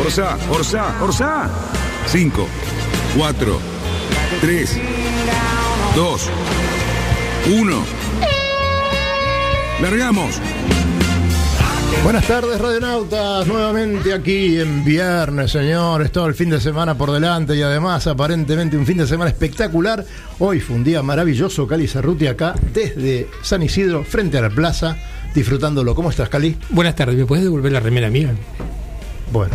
Orsa, Orsa, Orsa. 5, 4, 3, 2, 1. Largamos. Buenas tardes, radionautas. Nuevamente aquí en viernes, señores. Todo el fin de semana por delante y además, aparentemente, un fin de semana espectacular. Hoy fue un día maravilloso, Cali Cerruti, acá desde San Isidro, frente a la plaza, disfrutándolo. ¿Cómo estás, Cali? Buenas tardes, ¿me puedes devolver la remera mía? Bueno,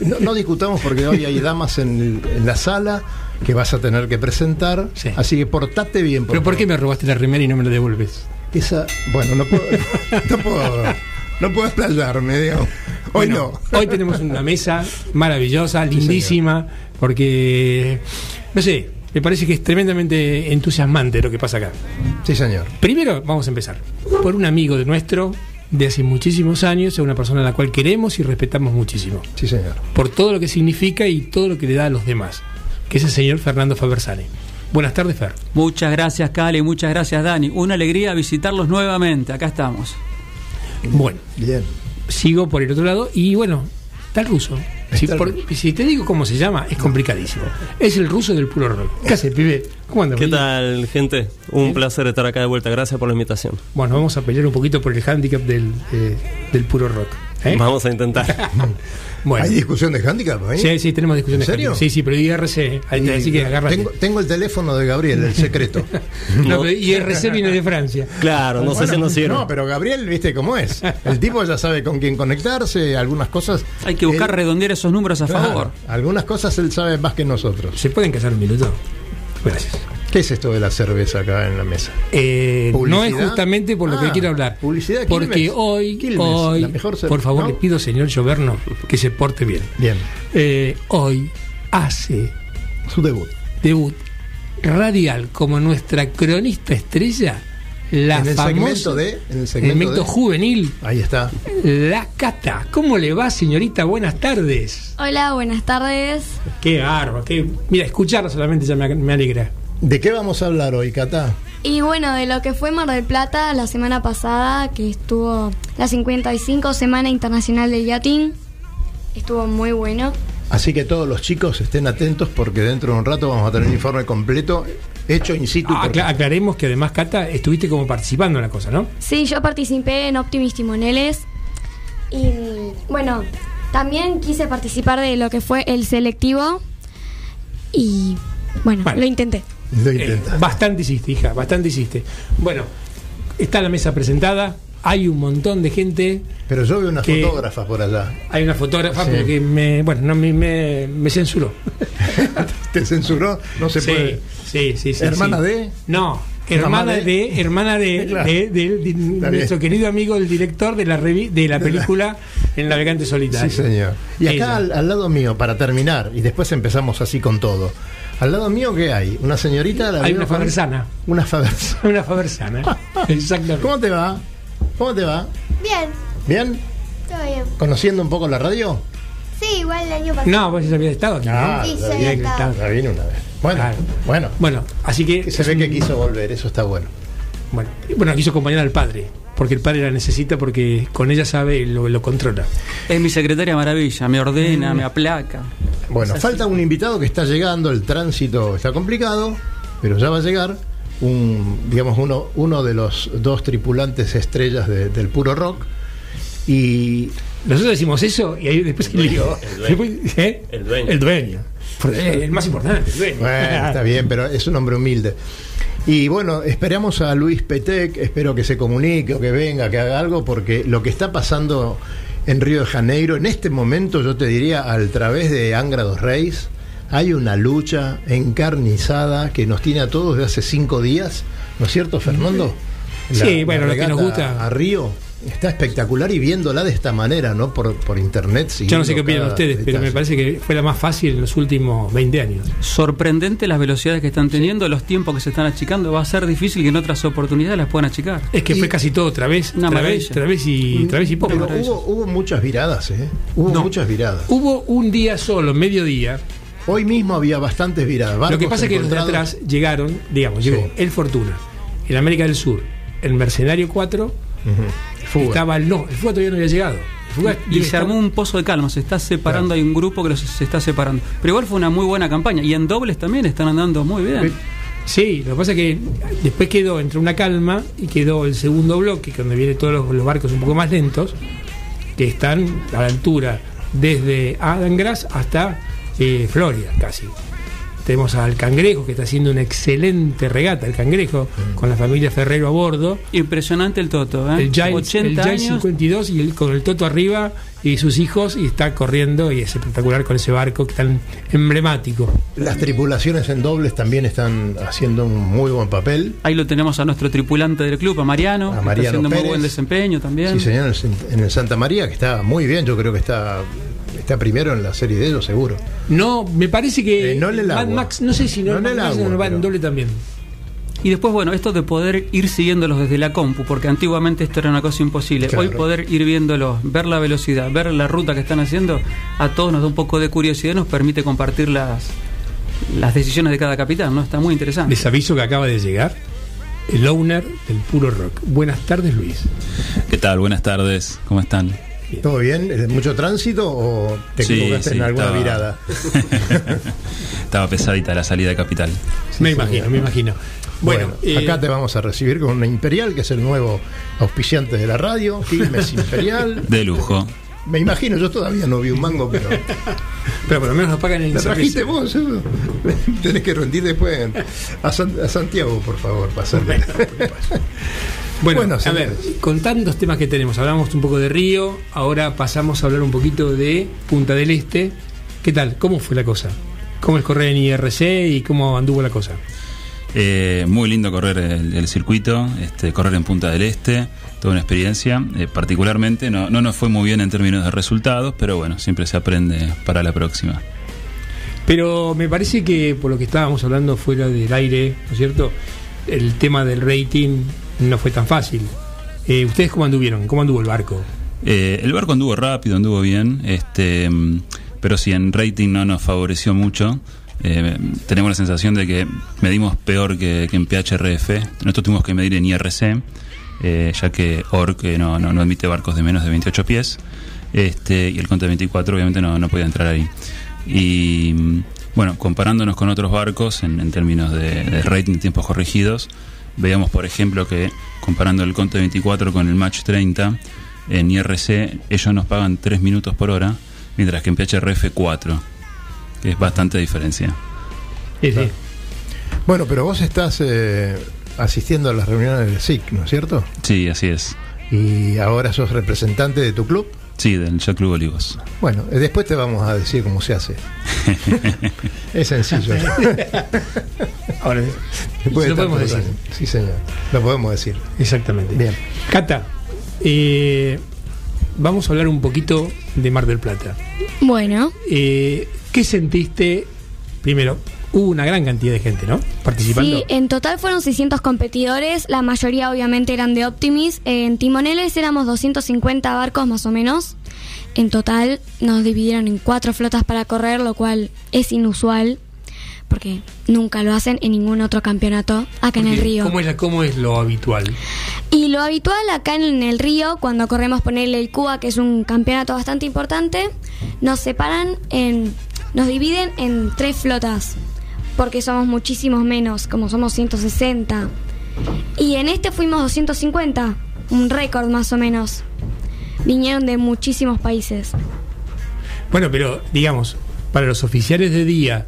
no, no discutamos porque hoy hay damas en, la sala que vas a tener que presentar. Sí. Así que portate bien. ¿Pero por qué me robaste la remera y no me la devuelves? Esa, bueno, no puedo, no puedo, no puedo explayarme, digamos. Hoy Bueno, no. Hoy tenemos una mesa maravillosa, lindísima, porque, no sé, me parece que es tremendamente entusiasmante lo que pasa acá. Sí, señor. Primero, vamos a empezar. Por un amigo de nuestro, de hace muchísimos años, es una persona a la cual queremos y respetamos muchísimo. Sí, señor. Por todo lo que significa y todo lo que le da a los demás, que es el señor Fernando Fabersani. Buenas tardes, Fer. Muchas gracias, Cali, muchas gracias, Dani. Una alegría visitarlos nuevamente. Acá estamos. Bueno, Bien. sigo por el otro lado y bueno, está el ruso. Si, por- si te digo cómo se llama, es complicadísimo. Es el ruso del puro rock. ¿Qué hace, pibe? ¿Cómo andas? ¿Qué boludo? tal, gente? Un placer estar acá de vuelta. Gracias por la invitación. Bueno, vamos a pelear un poquito por el handicap del, eh, del puro rock. ¿eh? Vamos a intentar. Bueno, ¿Hay discusión de handicap ahí? sí, sí, tenemos discusiones. ¿En serio? handicap. Sí, sí, pero IRC, ahí te- Y- así que agárrate. tengo, tengo el teléfono de Gabriel, el secreto. No, pero IRC viene de Francia. Claro, no sé si nos sirve. No, pero Gabriel, viste cómo es. El tipo ya sabe con quién conectarse, algunas cosas. Hay que buscar él- redondear esos números a claro, favor. Algunas cosas él sabe más que nosotros. ¿Se pueden casar un minuto? Gracias. ¿Qué es esto de la cerveza acá en la mesa? Eh, no es justamente por lo que Ah, quiero hablar. publicidad, Porque Quilmes. hoy, Quilmes, hoy la mejor cerveza, por favor, ¿no? le pido, señor Lloverno, que se porte bien. Bien, Eh, hoy hace su debut. debut radial como nuestra cronista estrella, la en el famosa segmento de. En el en el segmento segmento de- juvenil, Ahí está. la Cata. ¿Cómo le va, señorita? Buenas tardes. Hola, buenas tardes. Qué barba, qué... Mira, escucharla solamente ya me, me alegra. ¿De qué vamos a hablar hoy, Cata? Y bueno, de lo que fue Mar del Plata la semana pasada, que estuvo la 55 Semana Internacional del Yatín, estuvo muy bueno. Así que todos los chicos estén atentos porque dentro de un rato vamos a tener un informe completo hecho in situ. Ah, acla- aclaremos que además, Cata, estuviste como participando en la cosa, ¿no? Sí, yo participé en Optimis Timoneles y bueno, también quise participar de lo que fue el selectivo y bueno, Bueno. lo intenté. Lo Eh, intenta. bastante hiciste, hija, bastante hiciste. Bueno, está la mesa presentada, hay un montón de gente, Pero yo veo una que- fotógrafa por allá. hay una fotógrafa, Sí. pero que me, bueno, no, me, me, me censuró. ¿Te censuró? No se sí, puede. sí, sí, sí, ¿Hermana sí. de? No, hermana de- de, hermana de, Claro. de- nuestro querido amigo, el director de la revi- de la película El Navegante Solitario. Sí, señor. Y acá al, al lado mío, para terminar, y después empezamos así con todo. Al lado mío, ¿qué hay? ¿Una señorita? ¿La Hay una faversana. Una faversana. Una faversana. Exactamente. ¿Cómo te va? ¿Cómo te va? Bien, ¿Bien? todo bien. ¿Conociendo un poco la radio? Sí, igual el año pasado. No, vos ya habías estado. Ah, Sí, ya había estado. ya vine una vez. Bueno, Claro. bueno. Bueno, así que. Que se ve un- que quiso volver, eso está bueno. Bueno, y bueno, quiso acompañar al padre, porque el padre la necesita porque con ella sabe y lo, lo controla. Es mi secretaria maravilla, me ordena, me aplaca. Bueno, falta un invitado que está llegando, el tránsito está complicado, pero ya va a llegar. Un, digamos, uno, uno de los dos tripulantes estrellas de- del puro rock. Y Nosotros decimos eso y ahí después el dueño. ¿eh? El dueño. El dueño. Eh, El más importante, el dueño. Bueno, está bien, pero es un hombre humilde. Y bueno, esperamos a Luis Petec, espero que se comunique o que venga, que haga algo, porque lo que está pasando en Río de Janeiro, en este momento, yo te diría, a través de Angra dos Reis, hay una lucha encarnizada que nos tiene a todos de hace cinco días, ¿no es cierto, Fernando? Sí, bueno, lo que nos gusta- A Río está espectacular y viéndola de esta manera, ¿no? Por, por internet. Yo no sé qué opinan ustedes, pero me parece que fue la más fácil en los últimos 20 años. Sorprendente las velocidades que están teniendo, los tiempos que se están achicando. Va a ser difícil que en otras oportunidades las puedan achicar. Es que Y- fue casi todo otra vez, Una otra vez, maravilla. otra vez y otra vez y poco. Pero hubo, hubo muchas viradas, ¿eh? Hubo No. muchas viradas. Hubo un día solo, mediodía. Hoy mismo había bastantes viradas. Lo que pasa es que los de atrás llegaron, digamos, llegó Sí. el Fortuna, el América del Sur, el Mercenario 4, Ujú. Fuga. estaba el no, el Fuga todavía no había llegado. Fuga Y se armó un pozo de calma, se está separando, Claro. hay un grupo que los, se está separando. Pero igual fue una muy buena campaña. Y en dobles también están andando muy bien. Sí, lo que pasa es que después quedó entre una calma y quedó el segundo bloque, donde vienen todos los, los barcos un poco más lentos, que están a la altura desde Adangras hasta eh, Florida, casi. Tenemos al Cangrejo, que está haciendo una excelente regata, el Cangrejo, con la familia Ferrero a bordo. Impresionante el Toto, ¿eh? El Giant, 80 el Giant años. 52 y el, con el Toto arriba y sus hijos y está corriendo y es espectacular con ese barco que tan emblemático. Las tripulaciones en dobles también están haciendo un muy buen papel. Ahí lo tenemos a nuestro tripulante del club, a Mariano, A que está Mariano haciendo muy buen desempeño también. Sí, señor, en el Santa María, que está muy bien. Yo creo que está, está primero en la serie de ellos, seguro. No, me parece que Eh, no en el Mad agua. Max, no sé si no, No en Mad el Max agua, no va en doble también. Y después, bueno, esto de poder ir siguiéndolos desde la compu, porque antiguamente esto era una cosa imposible. Claro. Hoy poder ir viéndolos, ver la velocidad, ver la ruta que están haciendo, a todos nos da un poco de curiosidad y nos permite compartir las, las decisiones de cada capitán, ¿no? Está muy interesante. Les aviso que acaba de llegar el owner del puro rock. Buenas tardes, Luis. ¿Qué tal? Buenas tardes, ¿cómo están? ¿Todo bien? ¿Es ¿Mucho tránsito o te Sí, equivocaste sí, en alguna estaba- virada? Estaba pesadita la salida de capital. me imagino, me imagino. Bueno, Bueno, eh, acá te vamos a recibir con una Imperial, que es el nuevo auspiciante de la radio. Quilmes Imperial. De lujo. Me imagino, yo todavía no vi un mango, pero. pero por lo menos nos pagan en ¿La trajiste vos? Tenés que rendir después en- a, San- a Santiago, por favor, pasarle. Bueno, Bueno, a ver, con tantos temas que tenemos, hablamos un poco de Río, ahora pasamos a hablar un poquito de Punta del Este. ¿Qué tal? ¿Cómo fue la cosa? ¿Cómo es correr en IRC y cómo anduvo la cosa? Eh, muy lindo correr el, el circuito, este, correr en Punta del Este, toda una experiencia. Eh, particularmente no, no nos fue muy bien en términos de resultados, pero bueno, siempre se aprende para la próxima. Pero me parece que por lo que estábamos hablando fuera del aire, ¿no es cierto? El tema del rating no fue tan fácil. Eh, ¿Ustedes cómo anduvieron? ¿Cómo anduvo el barco? Eh, el barco anduvo rápido, anduvo bien, este, mm, pero si en rating no nos favoreció mucho. Eh, tenemos la sensación de que medimos peor que, que en PHRF. Nosotros tuvimos que medir en IRC, ya que ORC no, no, admite barcos de menos de 28 pies. Este, y el Conte 24 obviamente no, no podía entrar ahí. Y mm, bueno, comparándonos con otros barcos en, en términos de, de rating, tiempos corregidos, veíamos por ejemplo que comparando el Conte 24 con el Match 30, en IRC ellos nos pagan 3 minutos por hora, mientras que en PHRF 4, que es bastante diferencia. Sí, sí. Bueno, pero vos estás eh, asistiendo a las reuniones del SIC, ¿no es cierto? Sí, así es. Y ahora sos representante de tu club. Sí, del Yacht Club Olivos. Bueno, eh, después te vamos a decir cómo se hace. es sencillo. Ahora, Después lo de podemos decir. Sí, señor. Lo podemos decir. Exactamente. Bien. Cata, eh, vamos a hablar un poquito de Mar del Plata. Bueno, Eh, ¿Qué sentiste? Primero, hubo una gran cantidad de gente, ¿no? Participando. sí, en total fueron 600 competidores, la mayoría obviamente eran de Optimis. En timoneles éramos 250 barcos más o menos. En total nos dividieron en cuatro flotas para correr, lo cual es inusual, porque nunca lo hacen en ningún otro campeonato acá en el río. ¿Cómo es, ¿Cómo es lo habitual? Y lo habitual acá en el río, cuando corremos ponerle el Cuba, que es un campeonato bastante importante, nos separan en. nos dividen en tres flotas. Porque somos muchísimos menos, como somos 160. Y en este fuimos 250, un récord más o menos. Vinieron de muchísimos países. Bueno, pero digamos, para los oficiales de día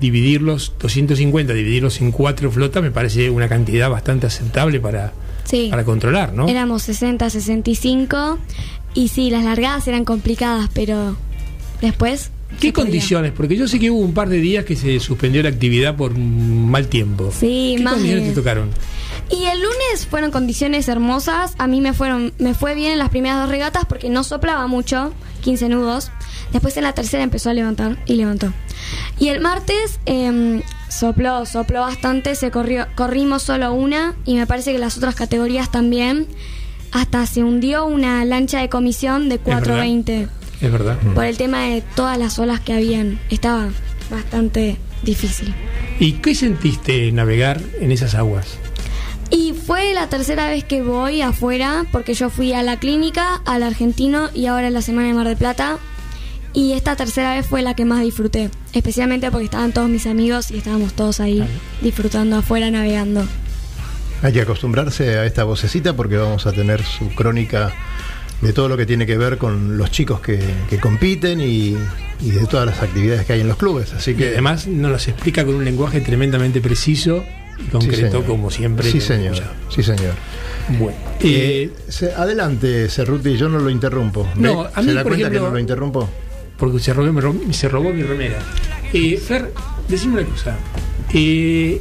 dividirlos, 250, dividirlos en cuatro flotas, me parece una cantidad bastante aceptable para, Sí. para controlar, ¿no? Éramos 60, 65 y sí, las largadas eran complicadas, pero después... ¿Qué condiciones? Porque yo sé que hubo un par de días que se suspendió la actividad por mal tiempo. Sí, ¿Qué más condiciones de- te tocaron? Y el lunes fueron condiciones hermosas. A mí me fueron, me fue bien en las primeras dos regatas porque no soplaba mucho, 15 nudos. Después en la tercera empezó a levantar y levantó. Y el martes em, sopló, sopló bastante, se corrió, corrimos solo una y me parece que las otras categorías también. Hasta se hundió una lancha de comisión de 420 Es verdad. por el tema de todas las olas que habían. Estaba bastante difícil. ¿Y qué sentiste navegar en esas aguas? Y fue la tercera vez que voy afuera, porque yo fui a la clínica, al argentino y ahora en la semana de Mar del Plata. Y esta tercera vez fue la que más disfruté, especialmente porque estaban todos mis amigos y estábamos todos ahí disfrutando afuera, navegando. Hay que acostumbrarse a esta vocecita porque vamos a tener su crónica de todo lo que tiene que ver con los chicos que, que compiten y, y de todas las actividades que hay en los clubes. Así Y que además nos las explica con un lenguaje tremendamente preciso y concreto, como siempre. Sí, señor. Sí, señor. Bueno, Eh, eh, se- adelante, Cerruti, yo no lo interrumpo. No, a ¿Se mí, da por cuenta que no lo interrumpo? porque se robó, me robó- se robó mi remera. Eh, Fer, decime una cosa. Eh,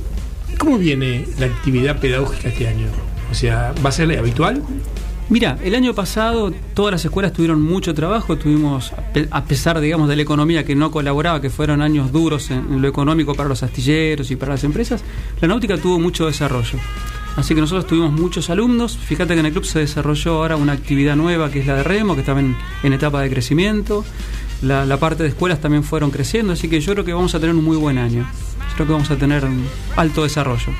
¿Cómo viene la actividad pedagógica este año? O sea, ¿va a ser habitual? Mira, el año pasado todas las escuelas tuvieron mucho trabajo, tuvimos, a pe- a pesar, digamos, de la economía que no colaboraba, que fueron años duros en, en lo económico para los astilleros y para las empresas, la náutica tuvo mucho desarrollo. Así que nosotros tuvimos muchos alumnos. Fíjate que en el club se desarrolló ahora una actividad nueva que es la de remo, que estaba en, en etapa de crecimiento. La, la parte de escuelas también fueron creciendo, así que yo creo que vamos a tener un muy buen año. Yo creo que vamos a tener un alto desarrollo.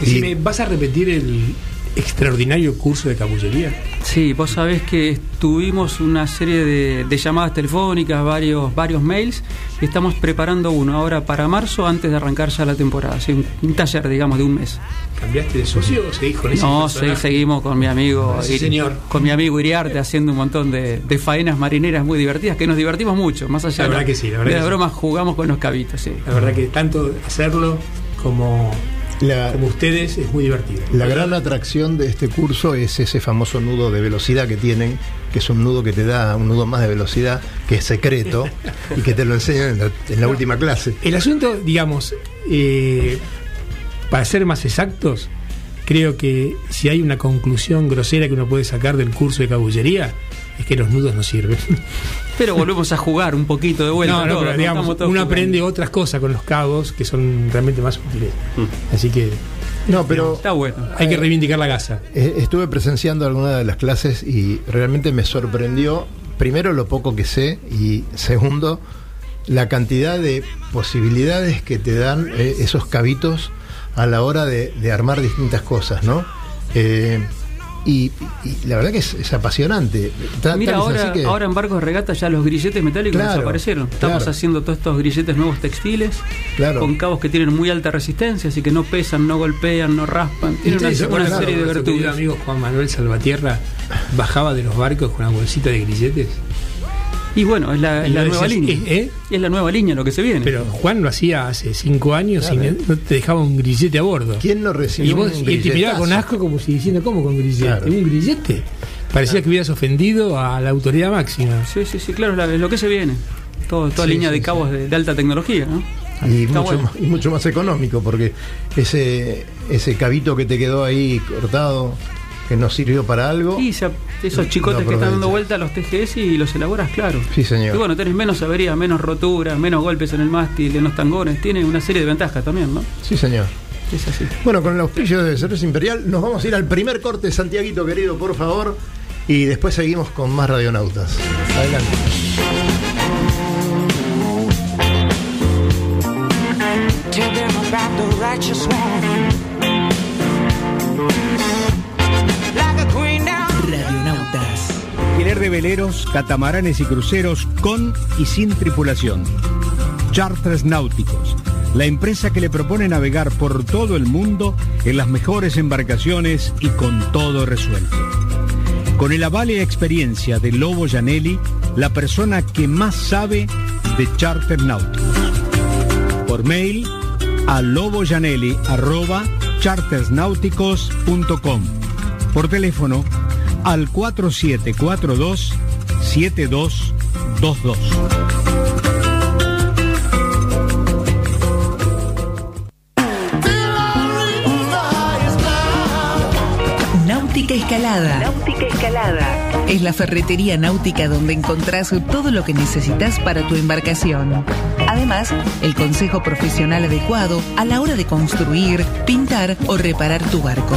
Decime, ¿vas a repetir el extraordinario curso de capullería? Sí, vos sabés que tuvimos una serie de, de llamadas telefónicas, varios, varios mails, y estamos preparando uno ahora para marzo antes de arrancar ya la temporada. Así, un, un taller, digamos, de un mes. ¿Cambiaste de socio o seguís con ese No, se- seguimos con mi amigo Sí, señor. con mi amigo Iriarte haciendo un montón de, de faenas marineras muy divertidas, que nos divertimos mucho, más allá La de, verdad que sí, la verdad de las sí. bromas jugamos con los cabitos, sí. La verdad que tanto hacerlo como, La, como ustedes es muy divertido. la gran atracción de este curso es ese famoso nudo de velocidad que tienen, que es un nudo que te da un nudo más de velocidad, que es secreto y que te lo enseñan en la, en la última clase. El asunto, digamos, eh, para ser más exactos, creo que si hay una conclusión grosera que uno puede sacar del curso de cabullería, es que los nudos no sirven. Pero volvemos a jugar un poquito de vuelta. no, no, todos, pero digamos, uno jugando. aprende otras cosas con los cabos que son realmente más útiles. Así que No, pero Está bueno. hay que reivindicar la gasa. eh, estuve presenciando algunas de las clases y realmente me sorprendió, primero, lo poco que sé y segundo, la cantidad de posibilidades que te dan eh, esos cabitos a la hora de, de armar distintas cosas, ¿no? Eh, y, y la verdad que es, es apasionante. Mira, es ahora, que- ahora en barcos de regata ya los grilletes metálicos Claro, desaparecieron. Estamos claro. haciendo todos estos grilletes nuevos textiles Claro. con cabos que tienen muy alta resistencia, así que no pesan, no golpean, no raspan. Tienen una, ¿Ustedes se una serie de virtudes. amigo Juan Manuel Salvatierra bajaba de los barcos con una bolsita de grilletes? Y bueno, es la, es Y la lo nueva decías, línea. ¿eh? Es la nueva línea lo que se viene. Pero Juan lo hacía hace cinco años Claro. y no- no te dejaba un grillete a bordo. ¿Quién Y recibió vos un y él te miraba con asco como si diciendo, ¿cómo con grillete? Claro. ¿Un grillete? Parecía que hubieras ofendido a la autoridad máxima. Sí, sí, sí, claro, es lo que se viene. Todo, toda Sí, línea sí, de cabos de, de alta tecnología, ¿no? y mucho, bueno. más, y mucho más económico, porque ese, ese cabito que te quedó ahí cortado, que no sirvió para algo. Y se- esos chicotes No que están dando vuelta a los TGS y los elaboras, claro. Sí, señor. Y bueno, tenés menos averías, menos roturas, menos golpes en el mástil, en los tangones. Tiene una serie de ventajas también, ¿no? Sí, señor. Es así. Bueno, con el auspicio de Cerveza Imperial, nos vamos a ir al primer corte, Santiaguito querido, por favor. Y después seguimos con más radionautas. Adelante. Tell them about the righteous one. Alquiler de veleros, catamaranes y cruceros con y sin tripulación. Charters Náuticos. La empresa que le propone navegar por todo el mundo en las mejores embarcaciones y con todo resuelto. Con el aval y experiencia de Lobo Janelli, la persona que más sabe de charter náuticos. por mail a loboyanelli.chartersnáuticos.com. Por teléfono al 4742 7222. Náutica Escalada. Náutica Escalada. Es la ferretería náutica donde encontrás todo lo que necesitas para tu embarcación. Además, el consejo profesional adecuado a la hora de construir, pintar o reparar tu barco.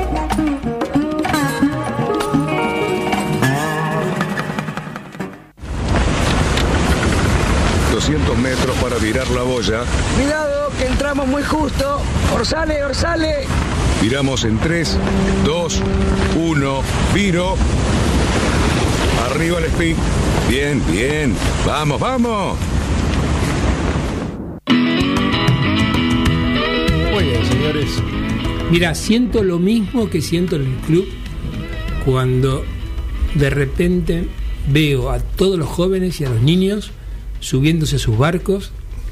Metros para virar la boya. Cuidado, que entramos muy justo. Orsale, orsale. Viramos en 3, 2, 1, viro. Arriba el speed. Bien, bien. Vamos, vamos. Muy bien, señores. Mira, siento lo mismo que siento en el club cuando de repente veo a todos los jóvenes y a los niños subiéndose a sus barcos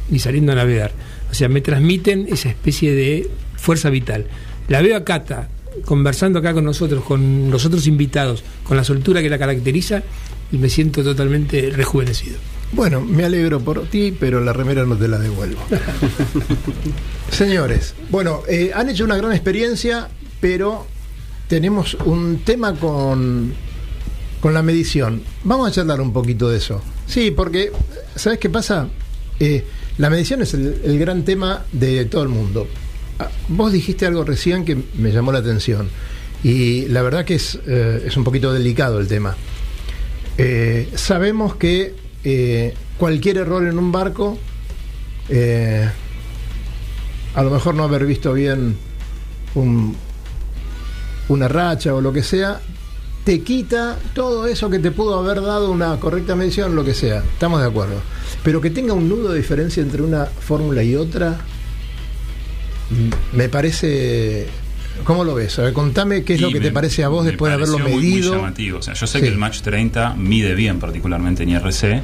y saliendo a navegar. O sea, me transmiten esa especie de fuerza vital. La veo a Cata conversando acá con nosotros, con los otros invitados, con la soltura que la caracteriza y me siento totalmente rejuvenecido. Bueno, me alegro por ti, pero la remera no te la devuelvo. Señores, bueno, eh, han hecho una gran experiencia, pero tenemos un tema con, con la medición. Vamos a charlar un poquito de eso. Sí, porque, ¿sabes qué pasa? Eh, la medición es el, gran tema de todo el mundo. Ah, Vos dijiste algo recién que me llamó la atención. Y la verdad que es, eh, es un poquito delicado el tema. Eh, sabemos que eh, cualquier error en un barco, a lo mejor no haber visto bien un- una racha o lo que sea, te quita todo eso que te pudo haber dado una correcta medición, lo que sea. Estamos de acuerdo. Pero que tenga un nudo de diferencia entre una fórmula y otra, me parece... ¿Cómo lo ves? A ver, contame qué es Y lo que te parece a vos después de haberlo pareció muy- muy medido. llamativo. O sea, yo sé Sí. que el Match 30 mide bien, particularmente en IRC,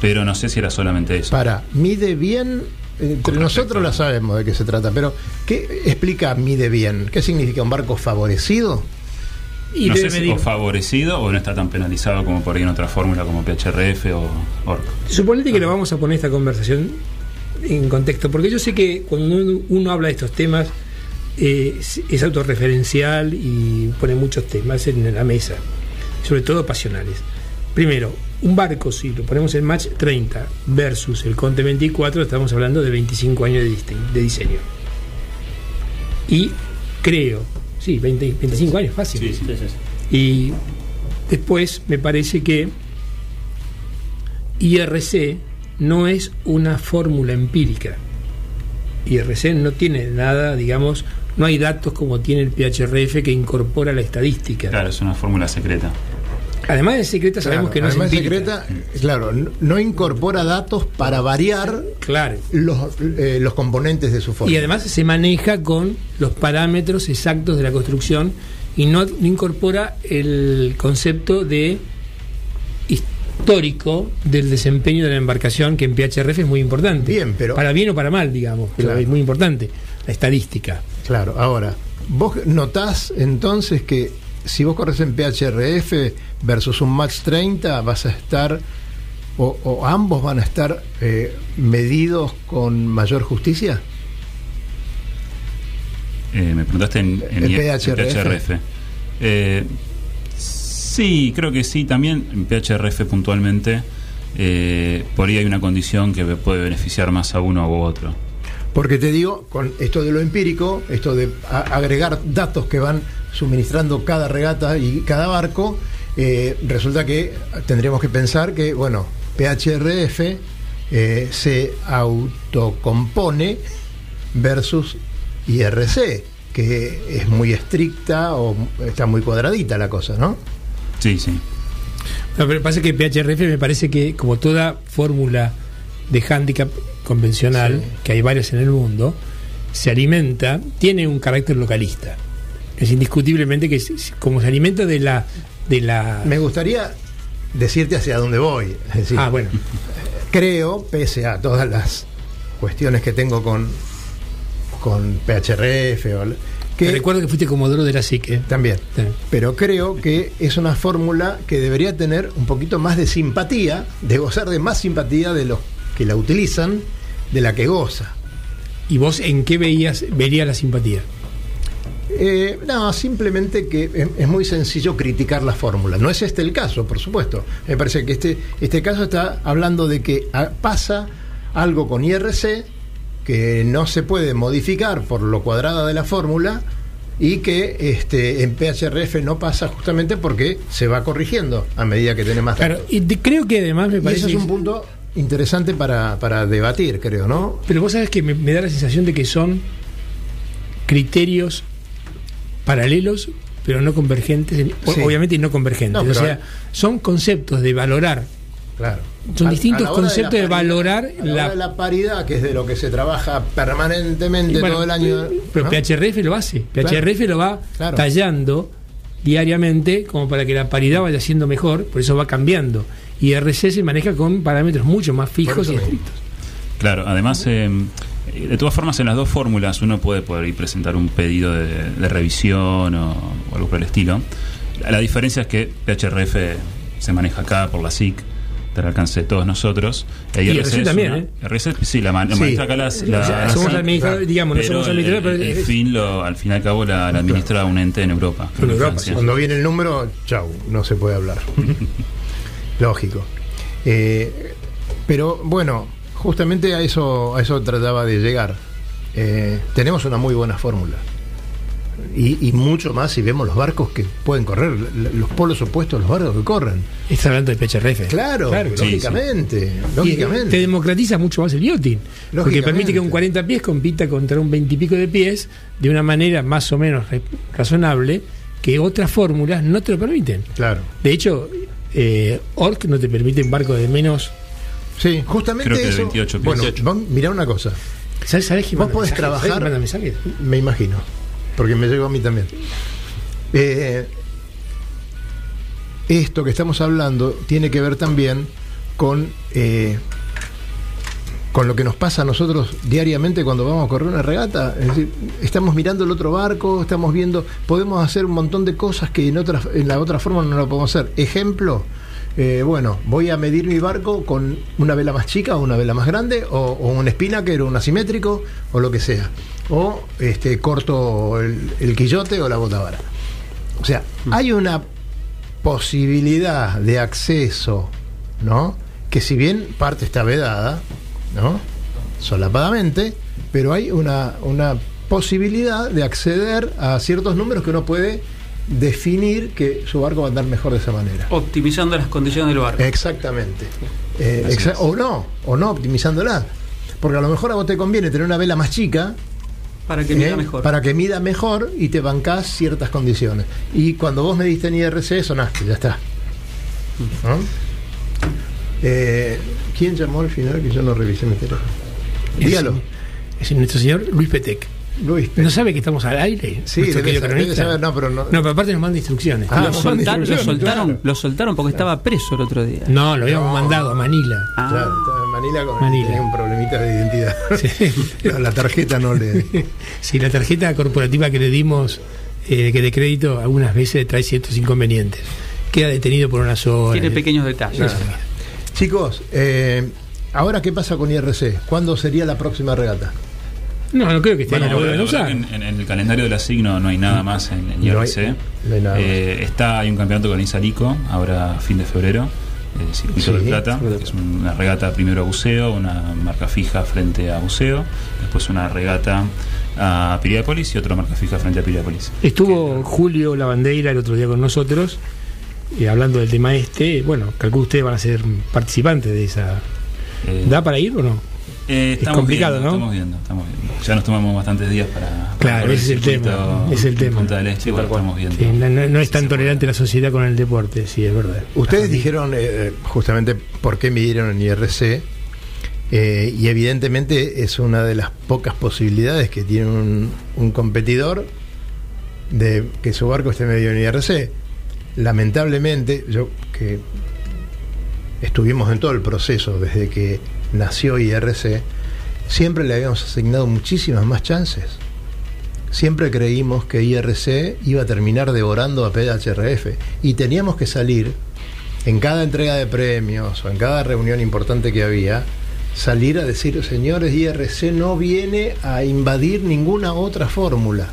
pero no sé si era solamente eso. Para, mide bien, entre nosotros la sabemos de qué se trata, pero ¿qué explica mide bien? ¿Qué significa un barco favorecido? No sé si o favorecido o no está tan penalizado como por ahí en otra fórmula como PHRF o ORC. Suponete que lo vamos a poner esta conversación en contexto, porque yo sé que cuando uno, uno habla de estos temas eh, es, es autorreferencial y pone muchos temas en la mesa, sobre todo pasionales. Primero, un barco, si lo ponemos en match 30 versus el Conte 24, estamos hablando de 25 años de diseño. Y creo, sí, 20, 25 años, fácil. Y después me parece que IRC no es una fórmula empírica. IRC no tiene nada, digamos, no hay datos como tiene el PHRF que incorpora la estadística. Claro, es una fórmula secreta. Además de secreta sabemos Claro, que no además es secreta, claro, no, incorpora datos para variar claro. los, eh, los componentes de su fórmula. Y además se maneja con los parámetros exactos de la construcción y no, no incorpora el concepto de histórico del desempeño de la embarcación que en PHRF es muy importante. Bien, pero- para bien o para mal, digamos, pero Claro. es muy importante la estadística. Claro, ahora, vos notás entonces que si vos corres en PHRF versus un Max 30, vas a estar, o, o ambos van a estar eh, medidos con mayor justicia. Eh, me preguntaste en, en PHRF. PHRF. Eh, sí, creo que sí. También en PHRF puntualmente, por ahí hay una condición que puede beneficiar más a uno u otro. Porque te digo, con esto de lo empírico, esto de agregar datos que van suministrando cada regata y cada barco, eh, resulta que tendríamos que pensar que, bueno, PHRF eh, se autocompone versus IRC, que es muy estricta o está muy cuadradita la cosa, ¿no? Sí, sí. No, pero pasa que PHRF me parece que, como toda fórmula de handicap convencional, que hay varias en el mundo, se alimenta, tiene un carácter localista. Es indiscutiblemente que como se alimenta de la de la Me gustaría decirte hacia dónde voy. Es decir, Ah, bueno. creo, pese a todas las cuestiones que tengo con, con PHRF, o, l- Te que recuerdo que fuiste comodoro de la SIC. también, pero creo que es una fórmula que debería tener un poquito más de simpatía, de gozar de más simpatía de los que la utilizan, de la que goza. ¿Y vos en qué veías vería la simpatía? Eh, no, simplemente que es, es muy sencillo criticar la fórmula. No es este el caso, por supuesto. Me parece que este, este caso está hablando de que ah, pasa algo con IRC que no se puede modificar por lo cuadrada de la fórmula y que este, en PHRF no pasa justamente porque se va corrigiendo a medida que tiene más Claro, datos. y te- creo que además me Y parece eso es que- un punto interesante para, para debatir, creo, ¿no? Pero vos sabés que me, me da la sensación de que son criterios paralelos, pero no convergentes, Sí. obviamente no convergentes. No, o sea, son conceptos de valorar. Claro. Son A- distintos a la conceptos de, la paridad- valorar a la, de la paridad, que es de lo que se trabaja permanentemente bueno, todo el año. Pero ¿no? PHRF lo hace. PHRF lo va Claro. tallando diariamente como para que la paridad vaya siendo mejor, por eso va cambiando. Y RC se maneja con parámetros mucho más fijos y estrictos. Claro, además, eh, de todas formas, en las dos fórmulas uno puede poder ir presentar un pedido de, de revisión o, o algo por el estilo. La, la diferencia es que PHRF se maneja acá por la SIC, del alcance de todos nosotros. Y RC también, una- ¿eh? RC sí, la, man- la Sí. maneja acá las, la, somos administradores, digamos, no somos el- administradores, el, pero el fin, lo, al fin y al cabo, la, la administra un ente en Europa. En Europa, Francia. cuando viene el número, chau, no se puede hablar. Lógico. Eh, pero bueno, justamente a eso, a eso trataba de llegar. Eh, tenemos una muy buena fórmula. Y, y mucho más si vemos los barcos que pueden correr, los polos opuestos, los barcos que corren. Estás hablando de PHRF. Claro, lógicamente, Y lógicamente. te democratiza mucho más el yachting. Porque Lógicamente. permite que un 40 pies compita contra un 20 y pico de pies de una manera más o menos razonable que otras fórmulas no te lo permiten. Claro. De hecho, eh, ORC no te permite un barco de menos. Sí, justamente Creo que de eso. 28 pies. bueno, 28. vam- mirá una cosa. ¿Sabes, sabes que Vos podés trabajar. mensajes? Me imagino. Porque me llegó a mí también. Eh, esto que estamos hablando tiene que ver también con, eh, con lo que nos pasa a nosotros diariamente cuando vamos a correr una regata. Es decir, estamos mirando el otro barco, estamos viendo, podemos hacer un montón de cosas que en, otra, en la otra forma no lo podemos hacer. Ejemplo, eh, bueno, voy a medir mi barco con una vela más chica o una vela más grande, o, o un spinnaker o un asimétrico, o lo que sea. O este, corto el, el quillote o la botavara. O sea, hay una posibilidad de acceso, ¿no? Que si bien parte está vedada, ¿no? Solapadamente, pero hay una, una posibilidad de acceder a ciertos números que uno puede definir que su barco va a andar mejor de esa manera. Optimizando las condiciones del barco. Exactamente. Eh, exa- o no, o no optimizándola. Porque a lo mejor a vos te conviene tener una vela más chica Para que mida ¿eh? mejor. Para que mida mejor y te bancás ciertas condiciones. Y cuando vos mediste en IRC, sonaste, ya está. ¿No? Eh, ¿Quién llamó al final que yo no revisé mi teléfono? Dígalo. Es nuestro señor Luis Petec. Luis ¿No sabe que estamos al aire? Sí, Nuestro debe querido saber, cronista. debe saber, no, pero no- pero aparte nos manda instrucciones. Ah, lo, nos soltaron, manda lo, soltaron, claro. lo soltaron porque estaba preso el otro día. No, lo habíamos mandado a Manila. Ah, Claro, estaba en Manila con Manila. tenía un problemita de identidad. Sí. la, la tarjeta no le. Sí, la tarjeta corporativa que le dimos, eh, que de crédito, algunas veces trae ciertos inconvenientes. Queda detenido por unas horas. tiene pequeños detalles. Chicos, eh, ahora qué pasa con IRC? ¿Cuándo sería la próxima regata? No, no creo que esté Bueno, a verdad usar. en, en- en el calendario de la SIG no, no hay nada más en, en No hay- IRC. no hay nada más. Eh, está, hay un campeonato con Isalico, ahora a fin de febrero, eh, Circuito Sí, de Plata, que es una regata primero a buceo, una marca fija frente a buceo, después una regata a Piriápolis y otra marca fija frente a Piriápolis. Estuvo Julio Lavandeira el otro día con nosotros, eh, hablando del tema este. Bueno, calculo ustedes van a ser participantes de esa. Eh, ¿Da para ir o no? Eh, es complicado, viendo, ¿no? Estamos viendo, estamos viendo. Ya nos tomamos bastantes días para. Claro, para ese es el circuito tema, es el tema. Punta del Este, estamos viendo. Sí, no, no- no es tan tolerante la sociedad con el deporte, sí, es verdad. Ustedes dijeron eh, justamente por qué midieron en IRC eh, y evidentemente es una de las pocas posibilidades que tiene un, un competidor de que su barco esté medido en IRC. Lamentablemente, yo que estuvimos en todo el proceso desde que nació IRC, siempre le habíamos asignado muchísimas más chances. Siempre creímos que IRC iba a terminar devorando a PHRF y teníamos que salir en cada entrega de premios o en cada reunión importante que había, salir a decir, señores, IRC no viene a invadir ninguna otra fórmula,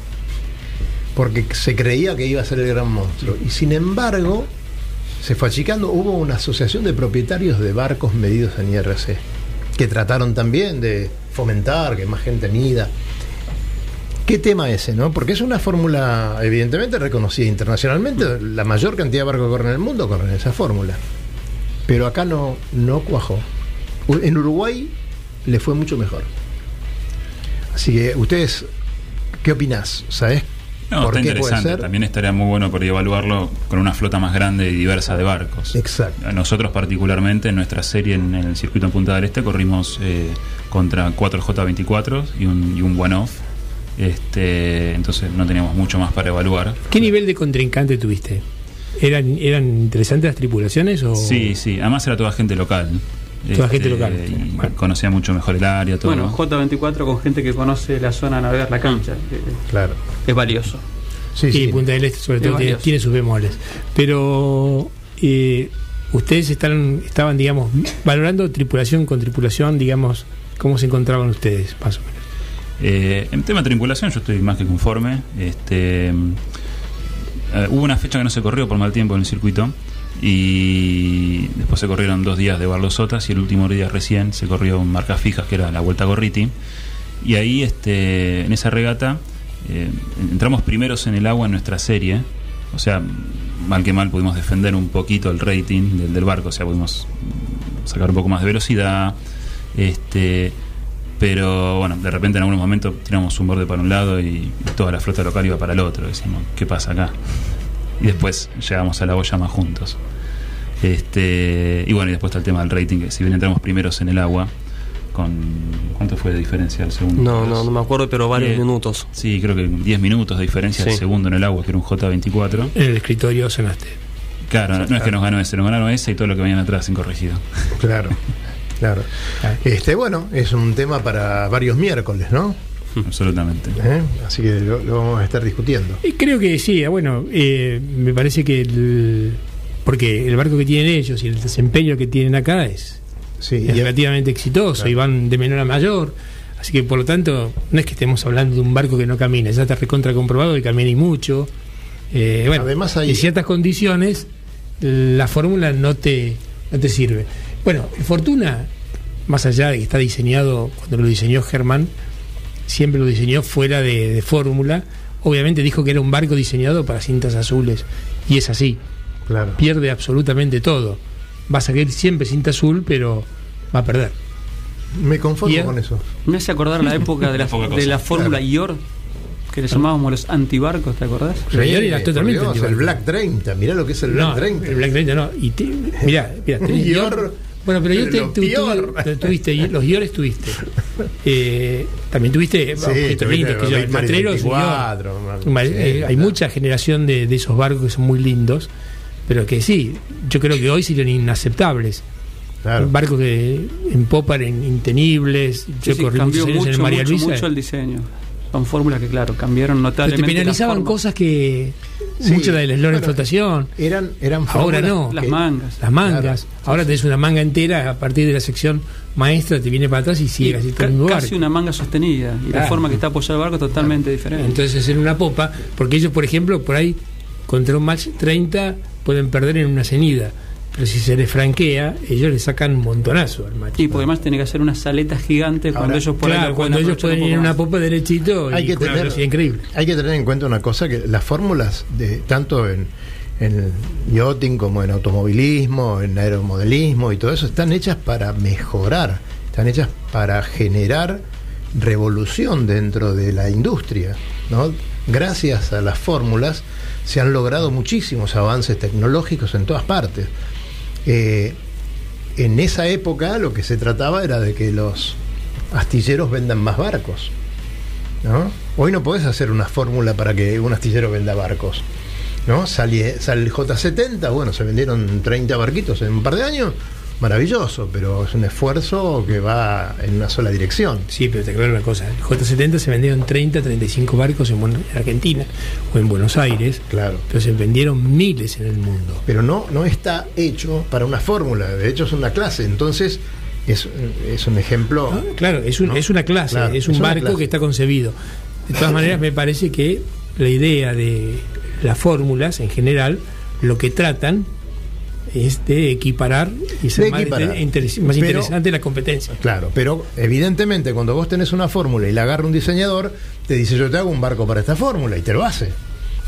porque se creía que iba a ser el gran monstruo. Y sin embargo, se fue achicando, hubo una asociación de propietarios de barcos medidos en IRC, que trataron también de fomentar que más gente mida. ¿Qué tema ese, no? Porque es una fórmula evidentemente reconocida internacionalmente. La mayor cantidad de barcos que corren en el mundo corren esa fórmula. Pero acá no, no cuajó. En Uruguay le fue mucho mejor. Así que, ustedes, ¿qué opinás? ¿Sabés No, por está qué puede interesante. ser? También estaría muy bueno por evaluarlo con una flota más grande y diversa de barcos. Exacto. Nosotros particularmente en nuestra serie en, el circuito en Punta del Este corrimos eh, contra 4 J24 y un, y un one-off. Este, entonces no teníamos mucho más para evaluar. ¿Qué nivel de contrincante tuviste? ¿Eran, ¿Eran interesantes las tripulaciones? O... Sí, sí. Además era toda gente local. Toda Este, gente local. y Conocía mucho mejor el área, todo. Bueno, J24 con gente que conoce la zona a navegar la cancha. eh, Claro. Es valioso. Sí, Punta del Este sobre Es todo tiene, valioso. tiene sus bemoles. Pero eh, ustedes están, estaban, digamos, valorando tripulación con tripulación, digamos, ¿cómo se encontraban ustedes, más o menos? Eh, en tema de tripulación yo estoy más que conforme. Este, eh, hubo una fecha que no se corrió por mal tiempo en el circuito y después se corrieron dos días de Barlosotas y el último día recién se corrió en marcas fijas que era la Vuelta a Gorriti y ahí este, en esa regata eh, entramos primeros en el agua en nuestra serie o sea mal que mal pudimos defender un poquito el rating del, del barco o sea pudimos sacar un poco más de velocidad este pero bueno, de repente en algunos momentos tiramos un borde para un lado y toda la flota local iba para el otro. Decimos, ¿qué pasa acá? Y después llegamos a la boya más juntos. Este, y bueno, y después está el tema del rating, que si bien entramos primeros en el agua, con ¿cuánto fue de diferencia al segundo? No, no, no me acuerdo, pero varios Diez. minutos. Sí, creo que 10 minutos de diferencia Sí. al segundo en el agua, que era un J24. En el escritorio sonaste. Claro, no es que nos ganó ese, nos ganaron ese y todo lo que venían atrás incorregido. Claro, claro. Este, bueno, es un tema para varios miércoles, ¿no? Absolutamente. ¿Eh? Así que lo, lo vamos a estar discutiendo. Y creo que sí, ah, bueno, eh, me parece que el, porque el barco que tienen ellos y el desempeño que tienen acá es, Sí, es y- relativamente exitoso Claro. y van de menor a mayor. Así que por lo tanto, no es que estemos hablando de un barco que no camina, ya está recontra comprobado que camina y mucho. Eh, bueno, Además hay- en ciertas condiciones la fórmula no te, no te sirve. Bueno, Fortuna, más allá de que está diseñado, cuando lo diseñó Germán, siempre lo diseñó fuera de, de fórmula. Obviamente dijo que era un barco diseñado para cintas azules y es así. Claro. Pierde absolutamente todo. Va a sacar siempre cinta azul, pero va a perder. Me conformo Y- con eso. Me hace acordar la época de la, de la Fórmula IOR, que le llamábamos los antibarcos, ¿te acordás? Ayer era totalmente Dios, el. Black 30, mirá lo que es el Black No, 30. el Black 30 no. Y te, mirá, mirá, tenés Ior, Ior. Bueno, pero yo te, lo te- tuviste, y- los Iores tuviste. Eh, también tuviste Sí, objetos tuviste lindos, que yo, el matrero es un Ior. 24, Un ma- sí, eh, hay mucha generación de, de esos barcos que son muy lindos, pero que sí, yo creo que hoy serían inaceptables. Claro. Barcos que en popa eran intenibles. Sí, Yo sí, corrí cambió muchos años mucho, en el María mucho, Luisa. mucho el diseño. Son fórmulas que, claro, cambiaron pero notablemente. te la penalizaban cosas que. Sí, mucho del eslora en flotación. Eran, eran Ahora fórmulas no. Las mangas. Las mangas. Ahora tenés una manga entera a partir de la sección maestra, te viene para atrás y Y sigue así todo ca- el mismo casi barco. una manga sostenida. Y la forma que está apoyado el barco es totalmente diferente. Entonces en una popa, porque ellos, por ejemplo, por ahí contra un match 30 pueden perder en una cenida. Pero si se les franquea, ellos le sacan un montonazo al match. y porque además tiene que hacer unas aletas gigantes cuando ellos Claro, lo cuando ellos pueden ir en una popa derechito Hay y que tener- velocidad increíble. Hay que tener en cuenta una cosa, que las fórmulas, de tanto en, en yachting como en automovilismo, en aeromodelismo y todo eso, están hechas para mejorar. están hechas para generar revolución dentro de la industria. ¿no? Gracias a las fórmulas se han logrado muchísimos avances tecnológicos en todas partes. Eh, en esa época lo que se trataba era de que los astilleros vendan más barcos. ¿no? Hoy no podés hacer una fórmula para que un astillero venda barcos. ¿no? Sale, sale el J70, bueno, se vendieron 30 barquitos en un par de años, maravilloso, pero es un esfuerzo que va en una sola dirección. Sí, pero te aclaro una cosa, el J70 se vendieron 30, 35 barcos en, Argentina o en Buenos Aires, Claro. pero se vendieron miles en el mundo. Pero no, no está hecho para una fórmula, de hecho es una clase, entonces es, es un ejemplo. Ah, Claro, es, un- ¿no? es una clase, Claro, es un es barco clase. que está concebido. De todas maneras, me parece que la idea de las fórmulas en general, lo que tratan es de equiparar y ser más, equiparar. inter- más Pero- interesante la competencia. Claro, pero evidentemente cuando vos tenés una fórmula y la agarra un diseñador, te dice yo te hago un barco para esta fórmula y te lo hace.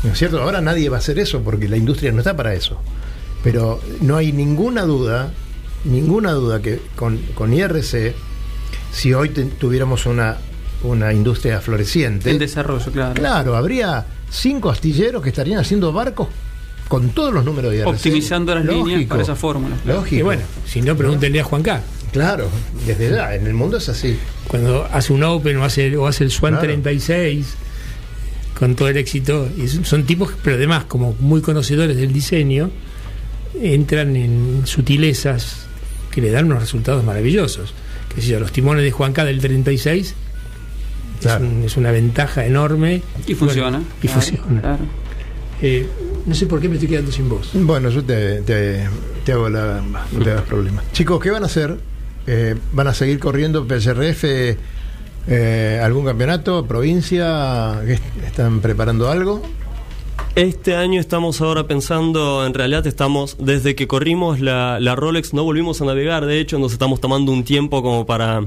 ¿No es cierto? Ahora nadie va a hacer eso porque la industria no está para eso. Pero no hay ninguna duda, ninguna duda que con, con IRC, si hoy te- tuviéramos una, una industria floreciente, El desarrollo, claro. claro, habría cinco astilleros que estarían haciendo barcos con todos los números de IRC. Optimizando las líneas para esa fórmula. Lógico. Y bueno, si no, pregúntenle a Juan K. Claro, desde ya, en el mundo es así. Cuando hace un Open o hace, o hace el Swan Claro. 36 con todo el éxito, y son, tipos, pero además como muy conocedores del diseño, entran en sutilezas que le dan unos resultados maravillosos. Que sé yo, los timones de Juan K del 36 Claro. es, un- es una ventaja enorme. Y funciona. Bueno, y Claro, funciona. claro. Eh, no sé por qué me estoy quedando sin voz. Bueno, yo te, te, te hago la. No te hagas problema. Chicos, ¿qué van a hacer? Eh, ¿Van a seguir corriendo PSRF? eh, ¿Algún campeonato? ¿Provincia? ¿Qué est- ¿Están preparando algo? Este año estamos ahora pensando, en realidad estamos, desde que corrimos la, la Rolex no volvimos a navegar, de hecho nos estamos tomando un tiempo como para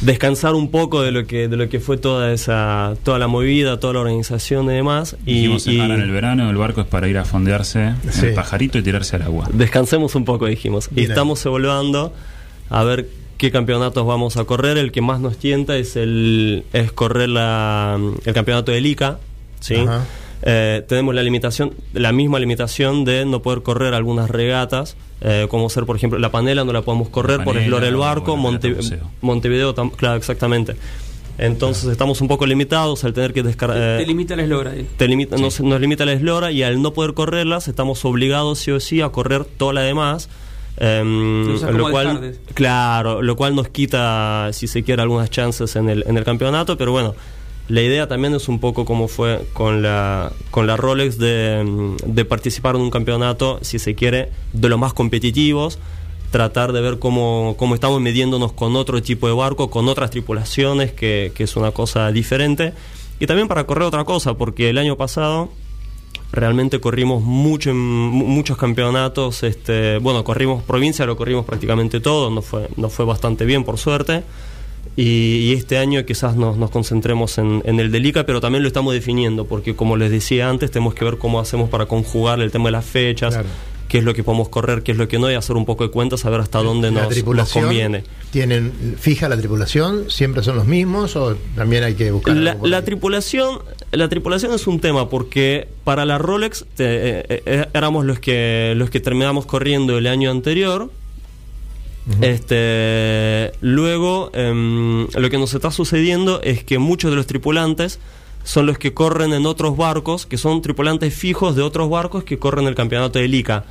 descansar un poco de lo que de lo que fue toda esa toda la movida, toda la organización y demás y, Dijimos y ahora en el verano, el barco es para ir a fondearse en el pajarito y tirarse al agua. descansemos un poco dijimos y estamos evaluando a ver qué campeonatos vamos a correr, el que más nos tienta es el es correr la, el campeonato de Lica, ¿sí? Ajá. Eh, tenemos la limitación, la misma limitación de no poder correr algunas regatas, eh, como ser, por ejemplo, la panela no la podemos correr por panela Eslora el Barco, Monte-. Montevideo, tam- claro, exactamente. Entonces estamos un poco limitados al tener que descargar. Te limita la eslora ahí. te limita- nos, nos limita la eslora y al no poder correrlas estamos obligados sí o sí a correr toda la demás. em, Lo cual, claro, lo cual nos quita, si se quiere, algunas chances en el, en el campeonato, pero bueno, la idea también es un poco como fue con la, con la Rolex de, participar en un campeonato, si se quiere, de los más competitivos, tratar de ver cómo, cómo estamos midiéndonos con otro tipo de barco, con otras tripulaciones, que, es una cosa diferente. Y también para correr otra cosa, porque el año pasado realmente corrimos mucho en mu- muchos campeonatos, este, bueno, corrimos provincia, lo corrimos prácticamente todo, nos fue, nos fue bastante bien por suerte. Y, y este año quizás nos, nos concentremos en, en el Delica, pero también lo estamos definiendo, porque como les decía antes, tenemos que ver cómo hacemos para conjugar el tema de las fechas, Claro. qué es lo que podemos correr, qué es lo que no, y hacer un poco de cuentas, saber hasta dónde la nos, nos conviene. tienen fija la tripulación, siempre son los mismos o también hay que buscar La, tripulación, la tripulación es un tema porque para la Rolex te- eh, eh, éramos los que los que terminamos corriendo el año anterior. Este, luego em, lo que nos está sucediendo es que muchos de los tripulantes son los que corren en otros barcos, que son tripulantes fijos de otros barcos que corren el campeonato de Lica.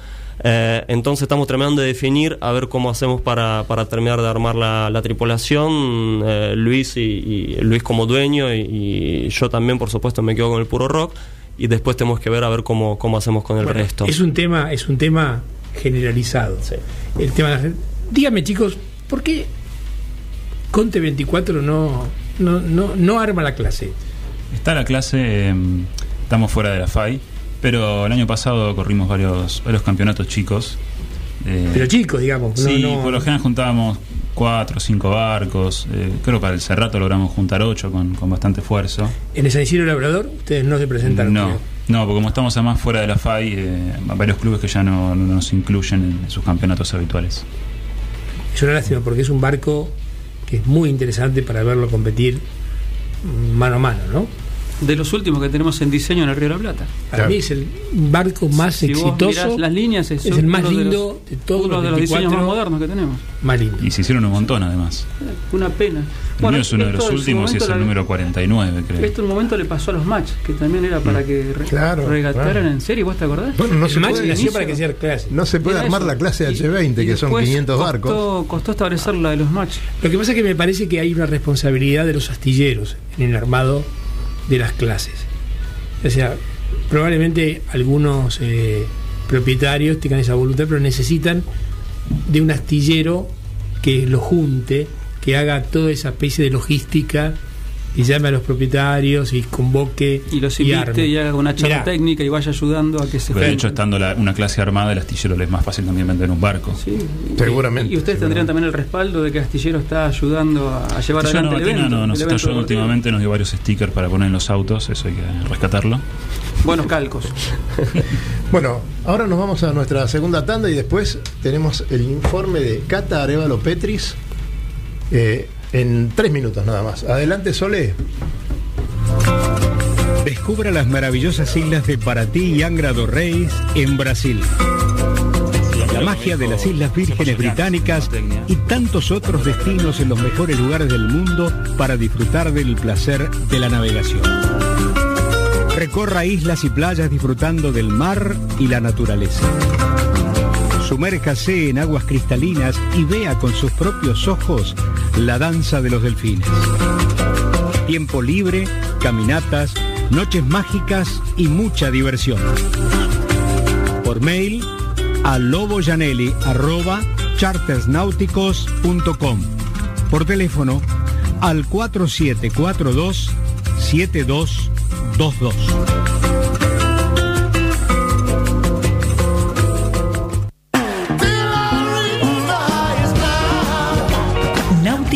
Eh, entonces estamos terminando de definir a ver cómo hacemos para, para terminar de armar la, la tripulación. Eh, Luis y, y Luis como dueño y, y yo también, por supuesto, me quedo con el puro rock. Y después tenemos que ver a ver cómo, cómo hacemos con el Bueno, resto. Es un tema, es un tema generalizado. Sí. El tema de Dígame, chicos, ¿por qué Conte 24 no, no, no, no arma la clase? Está la clase, eh, estamos fuera de la FAI, pero el año pasado corrimos varios, varios campeonatos chicos. eh, Pero chicos, digamos. Sí, no- por lo general juntábamos cuatro o cinco barcos. eh, creo que para el Cerrato logramos juntar ocho con, con bastante esfuerzo. En el San Isidro Labrador, ustedes no se presentaron. No, creo. no, porque como estamos además fuera de la FAI, eh, varios clubes que ya no, no nos incluyen en sus campeonatos habituales. Es una lástima porque es un barco que es muy interesante para verlo competir mano a mano, ¿no? De los últimos que tenemos en diseño en el Río de la Plata. Para mí es el barco más Si vos exitoso. mirás las líneas, es, es el más uno de lindo los- de todos uno los de los diseños 24 más modernos que tenemos. Más lindo. Y se hicieron un montón además. Una pena. El mío es uno de los últimos y es el la- número 49, creo. Esto en un momento le pasó a los match, que también era para que re- Claro, regataran claro. en serie, ¿vos te acordás? Bueno, no el se match puede- nació para que sea clase. No se puede Era armar eso. la clase Y- H20, y que son después 500 barcos. Costó, costó establecer la de los match. Lo que pasa es que me parece que hay una responsabilidad de los astilleros en el armado de las clases. O sea, probablemente algunos eh, propietarios tengan esa voluntad, pero necesitan de un astillero que lo junte, que haga toda esa especie de logística y llame a los propietarios y convoque Y los y invite arme. y haga una charla Mirá, técnica y vaya ayudando a que se de hecho, estando la- una clase armada, el astillero le es más fácil también vender un barco. Sí. Seguramente, Y ustedes tendrían también el respaldo de que Astillero está ayudando a, llevar Astillero adelante el Atenas evento. no, nos el está ayudando últimamente, nos dio varios stickers para poner en los autos, eso hay que rescatarlo. Buenos calcos. Bueno, ahora nos vamos a nuestra segunda tanda y después tenemos el informe de Cata Arevalo Petris eh, en tres minutos nada más. Adelante, Sole. Descubra las maravillosas islas de Paraty y Angra do Reis en Brasil. La magia de las Islas Vírgenes Británicas y tantos otros destinos en los mejores lugares del mundo para disfrutar del placer de la navegación. Recorra islas y playas disfrutando del mar y la naturaleza. Sumérjase en aguas cristalinas y vea con sus propios ojos la danza de los delfines. Tiempo libre, caminatas, noches mágicas y mucha diversión. Por mail a loboyanelli.chartersnáuticos.com. Por teléfono al 4742 7222.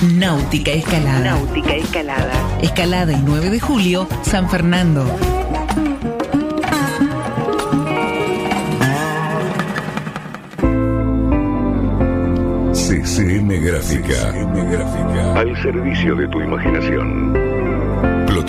Náutica Escalada. Náutica Escalada. Escalada y 9 de julio, San Fernando. CCM Gráfica. Al servicio de tu imaginación.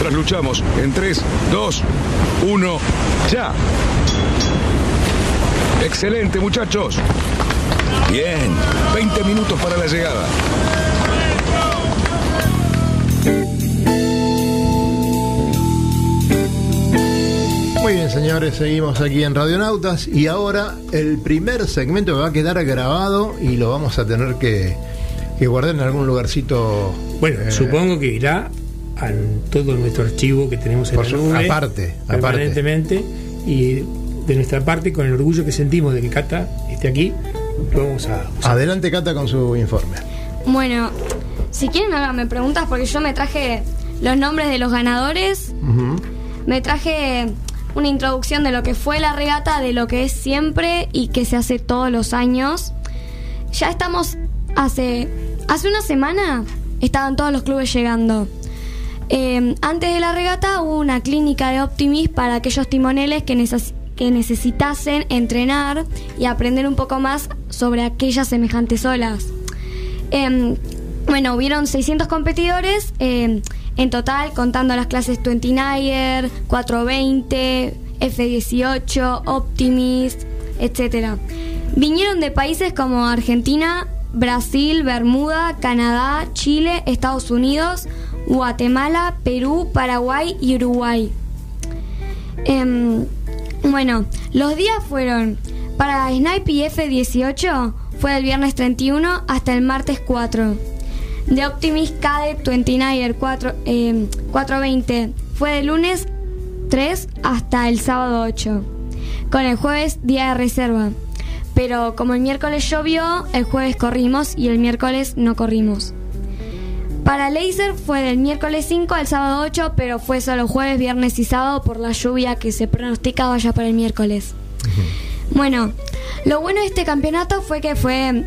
Trasluchamos en 3, 2, 1, ya. Excelente, muchachos. Bien, 20 minutos para la llegada. Muy bien, señores, seguimos aquí en Radionautas y ahora el primer segmento que va a quedar grabado y lo vamos a tener que, que guardar en algún lugarcito. Bueno, eh, supongo que irá a todo nuestro archivo que tenemos en Por la nube. aparte, aparte. permanentemente. Y de nuestra parte, con el orgullo que sentimos de que Cata esté aquí, lo vamos a usar. Adelante, Cata, con su informe. Bueno, si quieren háganme preguntas porque yo me traje los nombres de los ganadores, me traje una introducción de lo que fue la regata, de lo que es siempre y que se hace todos los años. Ya estamos hace hace una semana estaban todos los clubes llegando. Eh, antes de la regata hubo una clínica de Optimis para aquellos timoneles que, neces- que necesitasen entrenar y aprender un poco más sobre aquellas semejantes olas. Em, bueno, hubieron 600 competidores em, en total, contando las clases 29er, 420, F18, Optimist, etc. Vinieron de países como Argentina, Brasil, Bermuda, Canadá, Chile, Estados Unidos, Guatemala, Perú, Paraguay y Uruguay. Em, bueno, los días fueron para Snipe y F18 fue del viernes 31 hasta el martes 4. De Optimist Cadet 29 4, em, 420 fue del lunes 3 hasta el sábado 8. Con el jueves día de reserva. Pero como el miércoles llovió, el jueves corrimos y el miércoles no corrimos. Para Laser fue del miércoles 5 al sábado 8, pero fue solo jueves, viernes y sábado por la lluvia que se pronosticaba ya para el miércoles. Bueno, lo bueno de este campeonato fue que fue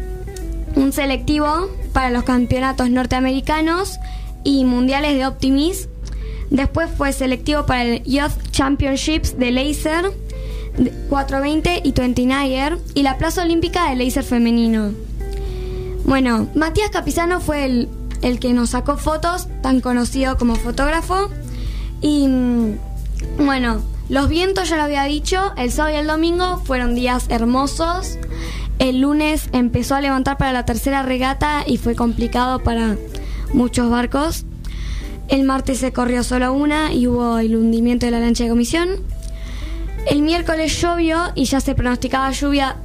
un selectivo para los campeonatos norteamericanos y mundiales de Optimis. Después fue selectivo para el Youth Championships de Laser 420 y 29er y la plaza olímpica de Laser femenino. Bueno, Matías Capizano fue el, el que nos sacó fotos, tan conocido como fotógrafo. Y mm, bueno, los vientos ya lo había dicho, el sábado y el domingo fueron días hermosos. El lunes empezó a levantar para la tercera regata y fue complicado para muchos barcos. El martes se corrió solo una y hubo el hundimiento de la lancha de comisión. El miércoles llovió y ya se pronosticaba lluvia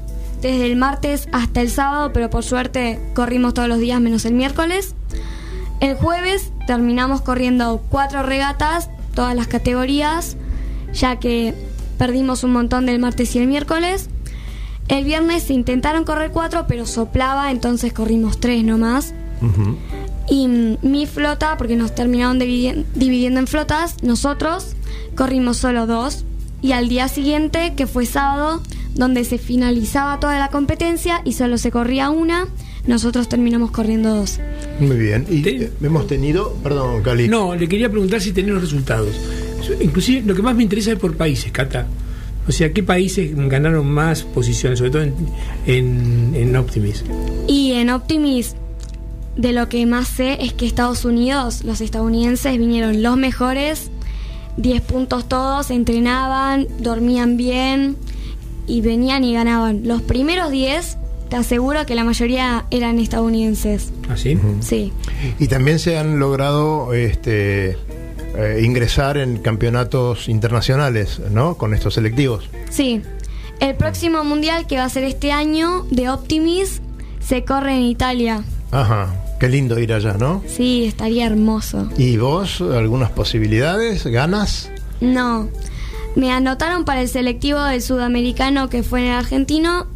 desde el martes hasta el sábado, pero por suerte corrimos todos los días menos el miércoles. El jueves terminamos corriendo cuatro regatas, todas las categorías, ya que perdimos un montón del martes y el miércoles. El viernes se intentaron correr cuatro, pero soplaba, entonces corrimos tres nomás. Y mm, mi flota, porque nos terminaron dividi- dividiendo en flotas, nosotros corrimos solo dos. Y al día siguiente, que fue sábado, donde se finalizaba toda la competencia y solo se corría una, nosotros terminamos corriendo dos. Muy bien. Y eh, hemos tenido, perdón, Cali. No, le quería preguntar si tenés los resultados. Inclusive lo que más me interesa es por países, Cata. O sea, ¿qué países ganaron más posiciones, sobre todo en, en, en Optimis? Y en Optimis, de lo que más sé es que Estados Unidos, los estadounidenses vinieron los mejores, 10 puntos todos, entrenaban, dormían bien y venían y ganaban. Los primeros 10, te aseguro que la mayoría eran estadounidenses. ¿Así? Sí. Y también se han logrado este, eh, ingresar en campeonatos internacionales, ¿no? Con estos selectivos. Sí. El próximo mundial que va a ser este año de Optimis se corre en Italia. Ajá. Qué lindo ir allá, ¿no? Sí, estaría hermoso. ¿Y vos, algunas posibilidades? ¿Ganas? No. Me anotaron para el selectivo del sudamericano que fue en el argentino.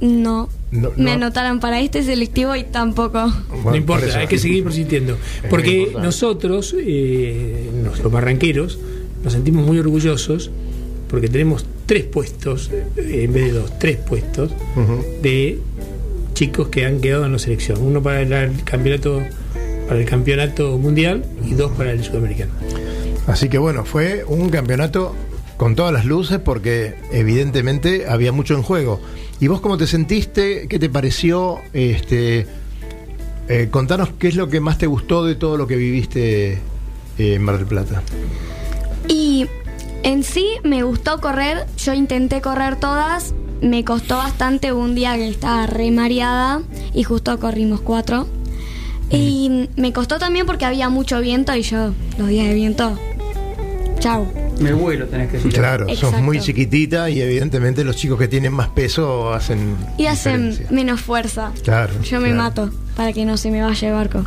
No. No, Me no. anotaron para este selectivo y tampoco. no importa, hay que seguir persistiendo. Porque nosotros, eh, los barranqueros, nos sentimos muy orgullosos porque tenemos tres puestos, eh, en vez de dos, tres puestos de chicos que han quedado en la selección. Uno para el campeonato para el campeonato mundial y dos para el sudamericano. Así que bueno, fue un campeonato con todas las luces porque evidentemente había mucho en juego. ¿Y vos cómo te sentiste? ¿Qué te pareció? Este, eh, contanos qué es lo que más te gustó de todo lo que viviste eh, en Mar del Plata. Y en sí me gustó correr. Yo intenté correr todas. Me costó bastante un día que estaba re mareada y justo corrimos cuatro. Y me costó también porque había mucho viento y yo los días de viento. Chau. Me vuelo, tenés que decir. Claro, sos Exacto. muy chiquitita y evidentemente los chicos que tienen más peso hacen Y hacen diferencia. menos fuerza. Claro, Yo me claro. mato para que no se me vaya el barco.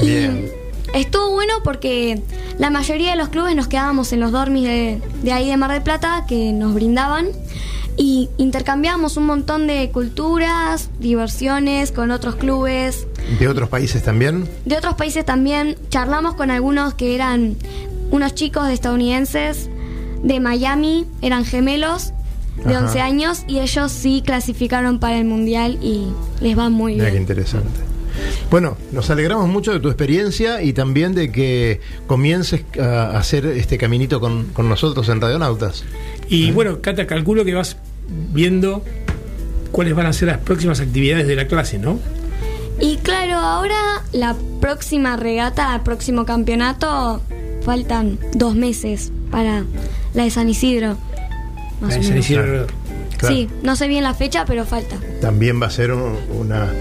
Y Bien. estuvo bueno porque la mayoría de los clubes nos quedábamos en los dormis de, de ahí de Mar del Plata que nos brindaban y intercambiábamos un montón de culturas, diversiones con otros clubes. ¿De otros países también? De otros países también charlamos con algunos que eran unos chicos estadounidenses de Miami, eran gemelos de Ajá. 11 años y ellos sí clasificaron para el mundial y les va muy Mira qué bien. interesante. Bueno, nos alegramos mucho de tu experiencia y también de que comiences a hacer este caminito con, con nosotros en Radionautas. Y bueno, Cata, calculo que vas viendo cuáles van a ser las próximas actividades de la clase, ¿no? Y claro, ahora la próxima regata, el próximo campeonato, faltan dos meses para la de San Isidro. Más La o de San menos. Isidro. Claro. Sí, no sé bien la fecha, pero falta. También va a ser un- una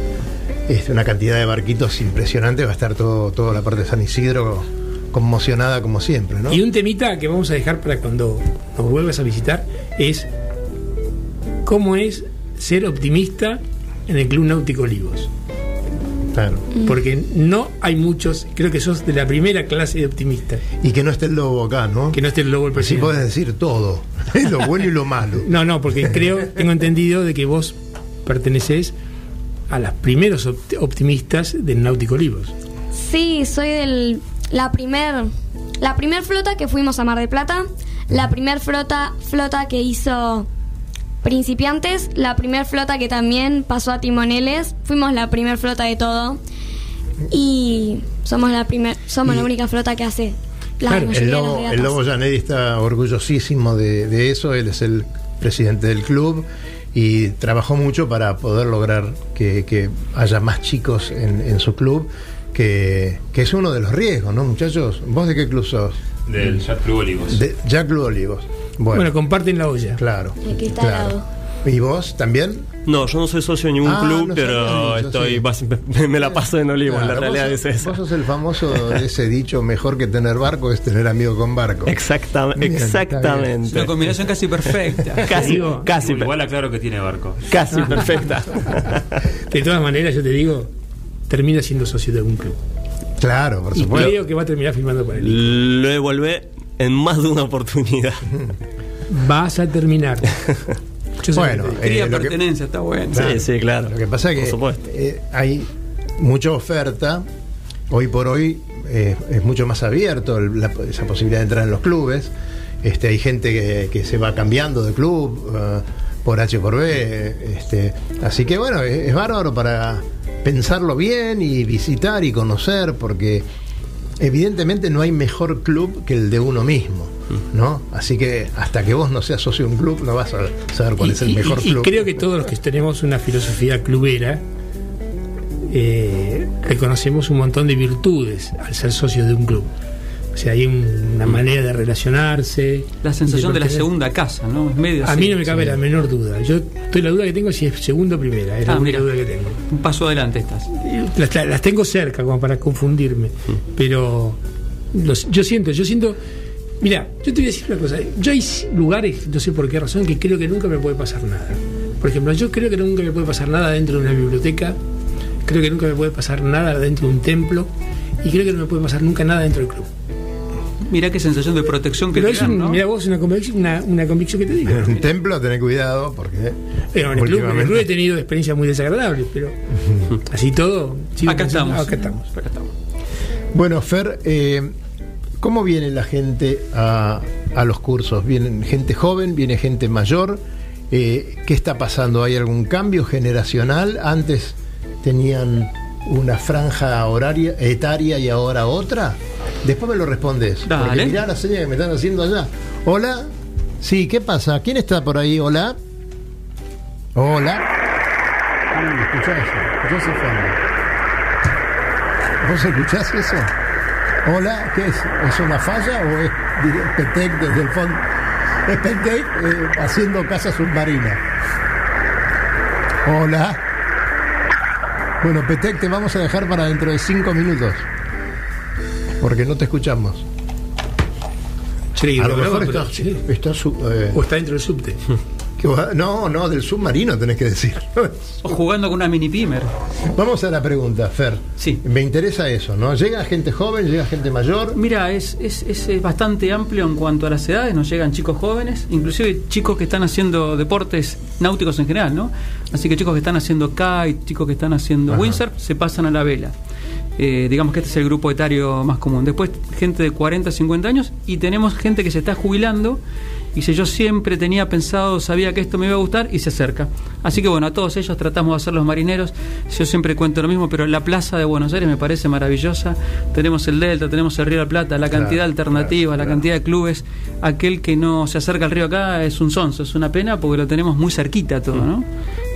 este, una cantidad de barquitos impresionante, va a estar todo, toda la parte de San Isidro conmocionada como siempre, ¿no? Y un temita que vamos a dejar para cuando nos vuelvas a visitar es cómo es ser optimista en el Club Náutico Olivos. Claro. Porque no hay muchos, creo que sos de la primera clase de optimistas. Y que no esté el lobo acá, ¿no? Que no esté el lobo el Sí presidente. puedes decir todo, lo bueno y lo malo. No, no, porque creo, tengo entendido de que vos perteneces a los primeros opt- optimistas del Náutico Olivos. Sí, soy del la primer la primer flota que fuimos a Mar de Plata, la primer flota flota que hizo principiantes, la primer flota que también pasó a timoneles, fuimos la primer flota de todo y somos la primer somos la única flota que hace la Claro, el las lobo, el lobo Janelli está orgullosísimo de, de eso, él es el presidente del club y trabajó mucho para poder lograr que, que haya más chicos en, en su club, que, que es uno de los riesgos, ¿no, muchachos? ¿Vos de qué club sos? Del Jack Club Olivos. De Jack Club Olivos. Bueno, Bueno, comparten la olla. claro. Que está al claro. lado. ¿Y vos también? No, yo no soy socio de ningún Ah, club, no pero estoy sí. me la paso en Olivos, la Claro, realidad vos, es esa. Vos sos el famoso de ese dicho, mejor que tener barco es tener amigo con barco. Exactam- Bien, exactamente. una combinación casi perfecta. Casi, Digo, casi, Igual aclaro que tiene barco. casi perfecta. De todas maneras, yo te digo, termina siendo socio de algún club. Claro, por Y supuesto. creo que va a terminar firmando para él. Lo devolvé en más de una oportunidad. Vas a terminar. Yo Bueno, Eh, lo que- pertenencia, está bueno. Claro. Sí, sí, claro. Lo que pasa es que eh, hay mucha oferta. Hoy por hoy eh, es mucho más abierto el- la- esa posibilidad de entrar en los clubes. Este, hay gente que, que se va cambiando de club eh, por H por B. Este, así que bueno, es, es bárbaro para pensarlo bien y visitar y conocer, porque evidentemente no hay mejor club que el de uno mismo. ¿No? Así que hasta que vos no seas socio de un club no vas a saber cuál Y- es el y- mejor y, y club. creo que todos los que tenemos una filosofía clubera eh, reconocemos un montón de virtudes al ser socios de un club. O sea, hay un- una manera de relacionarse. La sensación de la segunda casa, ¿no? Es medio A así. mí no me cabe la menor duda. Yo estoy la duda que tengo si es segundo o primera. Es la Ah, única mira. duda que tengo. Un paso adelante estás. Las, las tengo cerca como para confundirme. Pero los- yo siento, yo siento. Mira, yo te voy a decir una cosa. Yo hay lugares, no sé por qué razón, que creo que nunca me puede pasar nada. Por ejemplo, yo creo que nunca me puede pasar nada dentro de una biblioteca. Creo que nunca me puede pasar nada dentro de un templo. Y creo que no me puede pasar nunca nada dentro del club. Mirá qué sensación de protección que Pero te es dan, un, ¿no? mira vos, una convicción, una, una convicción que te digo. En un templo, tener cuidado porque. Pero en el, club, en el club he tenido experiencias muy desagradables, pero así todo. Acá estamos. Acá estamos. Acá estamos. Bueno, Fer, eh, ¿cómo viene la gente a, a los cursos? ¿Vienen gente joven? ¿Viene gente mayor? Eh, ¿Qué está pasando? ¿Hay algún cambio generacional? Antes tenían una franja horaria, etaria y ahora otra. Después me lo respondes. Dale. Porque mirá la señal que me están haciendo allá. Hola. Sí, ¿qué pasa? ¿Quién está por ahí? Hola. Hola. Uy, escuchá eso. Escuchá ese fondo. ¿Vos escuchás eso? Hola, ¿qué es? ¿Es una falla o es Petec desde el fondo? Es Petec eh, haciendo casa submarina. Hola. Bueno, Petec, te vamos a dejar para dentro de cinco minutos. Porque no te escuchamos. Sí, A lo mejor está, sí. está su- eh, O está dentro del subte. no, no, del submarino tenés que decir. O jugando con una mini pimer. Vamos a la pregunta, Fer. Sí. Me interesa eso, ¿no? ¿Llega gente joven? ¿Llega gente mayor? Mira, es, es, es, bastante amplio en cuanto a las edades, nos llegan chicos jóvenes, inclusive chicos que están haciendo deportes náuticos en general, ¿no? Así que chicos que están haciendo kite, chicos que están haciendo Ajá. windsurf, se pasan a la vela. Eh, digamos que este es el grupo etario más común. Después gente de 40, 50 años y tenemos gente que se está jubilando y dice yo siempre tenía pensado, sabía que esto me iba a gustar y se acerca. Así que bueno, a todos ellos tratamos de hacer los marineros. Yo siempre cuento lo mismo, pero la plaza de Buenos Aires me parece maravillosa. Tenemos el Delta, tenemos el Río de la Plata, la Claro, cantidad de alternativas, claro, la claro. cantidad de clubes. Aquel que no se acerca al río acá es un sonso, es una pena porque lo tenemos muy cerquita todo, ¿no?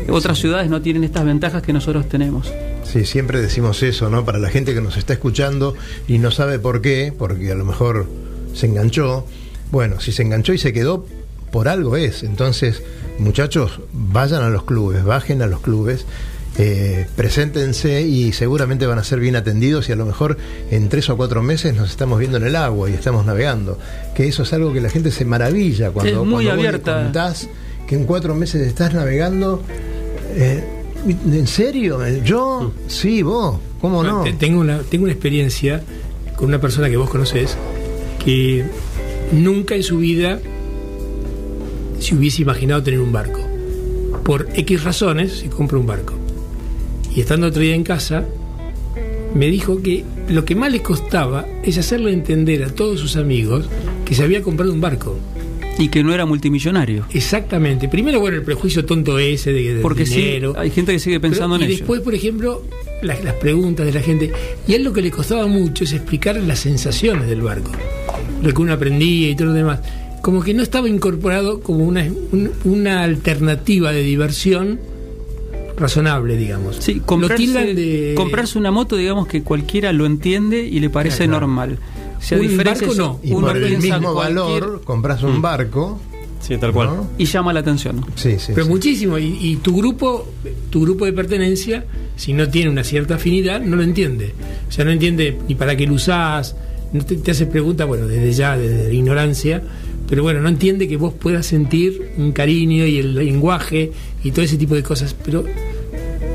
Otras ciudades no tienen estas ventajas que nosotros tenemos. Sí, siempre decimos eso, ¿no? Para la gente que nos está escuchando y no sabe por qué, porque a lo mejor se enganchó. Bueno, si se enganchó y se quedó, por algo es. Entonces, muchachos, vayan a los clubes, bajen a los clubes eh, preséntense y seguramente van a ser bien atendidos y a lo mejor en tres o cuatro meses nos estamos viendo en el agua y estamos navegando. Que eso es algo que la gente se maravilla cuando, Es muy cuando vos le abierta. contás que en cuatro meses estás navegando. Eh, ¿En serio? ¿Yo? Sí, vos. ¿Cómo no? Te- Tengo una, tengo una experiencia con una persona que vos conocés que nunca en su vida se hubiese imaginado tener un barco. Por X razones se compra un barco. Y estando otro día en casa, me dijo que lo que más le costaba es hacerle entender a todos sus amigos que se había comprado un barco. Y que no era multimillonario. Exactamente. Primero, bueno, el prejuicio tonto ese de, del Porque sí, dinero. hay gente que sigue pensando Pero- en y ello. después, por ejemplo, las, las preguntas de la gente. Y a él lo que le costaba mucho es explicar las sensaciones del barco. Lo que uno aprendía y todo lo demás. Como que no estaba incorporado como una, un- una alternativa de diversión razonable, digamos. Sí, de- comprarse una moto, digamos que cualquiera lo entiende y le parece Claro. normal. Si a Un diferencia barco no. Y uno por el mismo cualquier- valor compras un Mm. barco. Sí, tal cual. ¿no? y llama la atención. Sí, sí. Pero sí. muchísimo. Y, y tu grupo, tu grupo de pertenencia, si no tiene una cierta afinidad, no lo entiende. O sea, no entiende ni para qué lo usás, no te, te hace preguntas, bueno, desde ya, desde la ignorancia, pero bueno, no entiende que vos puedas sentir un cariño y el lenguaje y todo ese tipo de cosas. Pero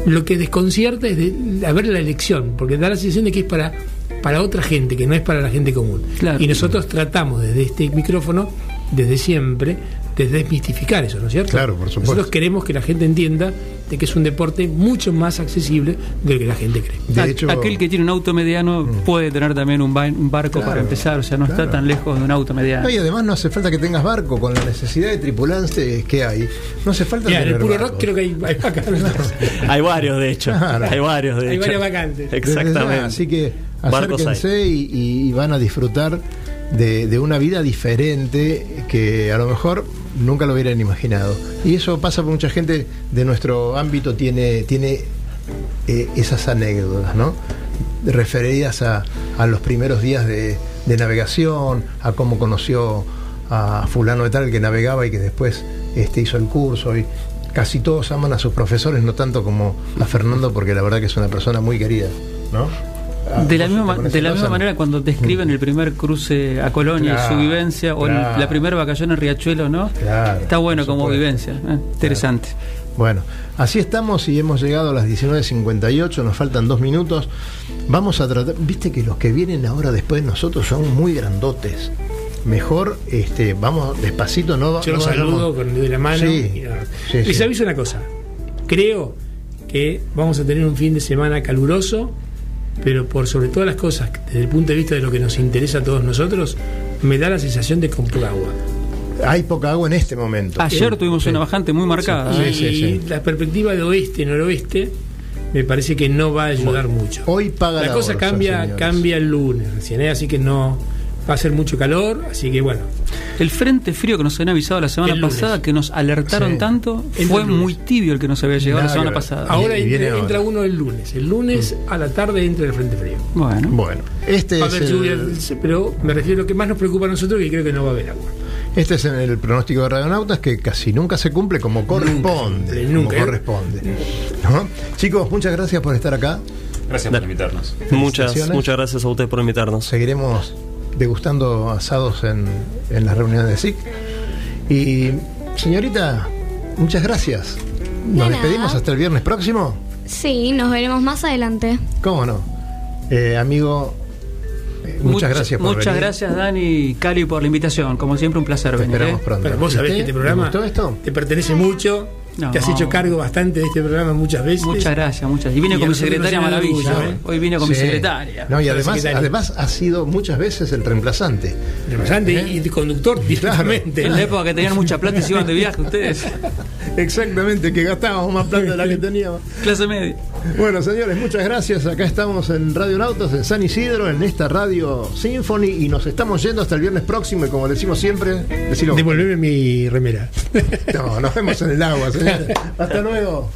lo que desconcierta es de, a ver la elección, porque da la sensación de que es para, para otra gente, que no es para la gente común. Claro. Y nosotros tratamos desde este micrófono, desde siempre, de desmistificar eso, ¿no es cierto? Claro, por supuesto. Nosotros queremos que la gente entienda de que es un deporte mucho más accesible de lo que la gente cree. De A- hecho- Mm. Aquel que tiene un auto mediano puede tener también un, ba- un barco Claro, para empezar, o sea, no claro. está tan lejos de un auto mediano. No, y además no hace falta que tengas barco, con la necesidad de tripulantes que hay. No hace falta Mira, en el puro barco. rock creo que hay, hay vacantes. Hay varios, de hecho. Claro. Hay varios, de Hay hecho. varias vacantes. Desde Exactamente. Así que acérquense y, y- y van a disfrutar de, de una vida diferente que a lo mejor nunca lo hubieran imaginado. Y eso pasa por mucha gente de nuestro ámbito, tiene, tiene eh, esas anécdotas, ¿no? Referidas a, a los primeros días de, de navegación, a cómo conoció a fulano de tal que navegaba y que después este, hizo el curso. Y casi todos aman a sus profesores, no tanto como a Fernando, porque la verdad que es una persona muy querida, ¿no? Ah, De la misma, manera cuando describen el primer cruce a Colonia y su vivencia, o el- la primera vacación en Riachuelo, ¿no? Claro, Está bueno como supuesto. vivencia, ¿eh? interesante. Bueno, así estamos y hemos llegado a las 19.58, nos faltan dos minutos. Vamos a tratar, viste que los que vienen ahora después de nosotros son muy grandotes. Mejor, este, vamos despacito, no Yo no los saludo con el dedo de la mano. Sí, y sí, Les sí. aviso una cosa. Creo que vamos a tener un fin de semana caluroso, pero por sobre todas las cosas, desde el punto de vista de lo que nos interesa a todos nosotros, me da la sensación de con poca agua. Hay poca agua en este momento. Ayer tuvimos Sí. una bajante muy marcada. Sí, y sí, sí. la perspectiva de oeste-noroeste me parece que no va a ayudar mucho. Hoy paga la la cosa bolsa, cambia, señores. cambia el lunes recién, ¿eh? así que no va a ser mucho calor, así que bueno. El frente frío que nos habían avisado la semana El pasada, que nos alertaron Sí. tanto, Entra fue el muy tibio el que nos había llegado Nada la semana pasada. Ahora- entra, ahora. entra uno el lunes. El lunes a la tarde entra el frente frío. Bueno, Bueno, este Va a es, haber el, lluvia, pero me refiero a lo que más nos preocupa a nosotros que creo que no va a haber agua. este es el pronóstico de radionautas que casi nunca se cumple como corresponde. nunca, como ¿eh? corresponde. ¿No? Chicos, muchas gracias por estar acá. Gracias por invitarnos. Muchas, muchas gracias a usted por invitarnos. Seguiremos degustando asados en, en las reuniones de SIC. Y, señorita, muchas gracias. Nos De despedimos nada. hasta el viernes próximo. Sí, nos veremos más adelante. ¿Cómo no? Eh, amigo, eh, muchas Mucha- gracias por Muchas venir. gracias, Dani y Cali, por la invitación. Como siempre, un placer Te venir. esperamos ¿eh? pronto. Pero vos ¿Y sabés que este ¿Le programa gustó esto? te pertenece mucho. No. Te has hecho cargo bastante de este programa muchas veces. Muchas gracias, muchas. Y vine Y con mi secretaria maravilla. orgullo, ¿eh? ¿eh? Hoy vine con mi secretaria. No, y además, además ha sido muchas veces el reemplazante. Reemplazante y y conductor directamente. En la época que tenían mucha plata y se iban de viaje ustedes. Exactamente, que gastábamos más plata de la que teníamos. Clase media. Bueno, señores, muchas gracias. Acá estamos en Radio Nautas, en San Isidro, en esta radio Symphony, y nos estamos yendo hasta el viernes próximo. Y como decimos siempre, decilo. Devolveme mi remera. No, nos vemos en el agua, señores. Hasta luego.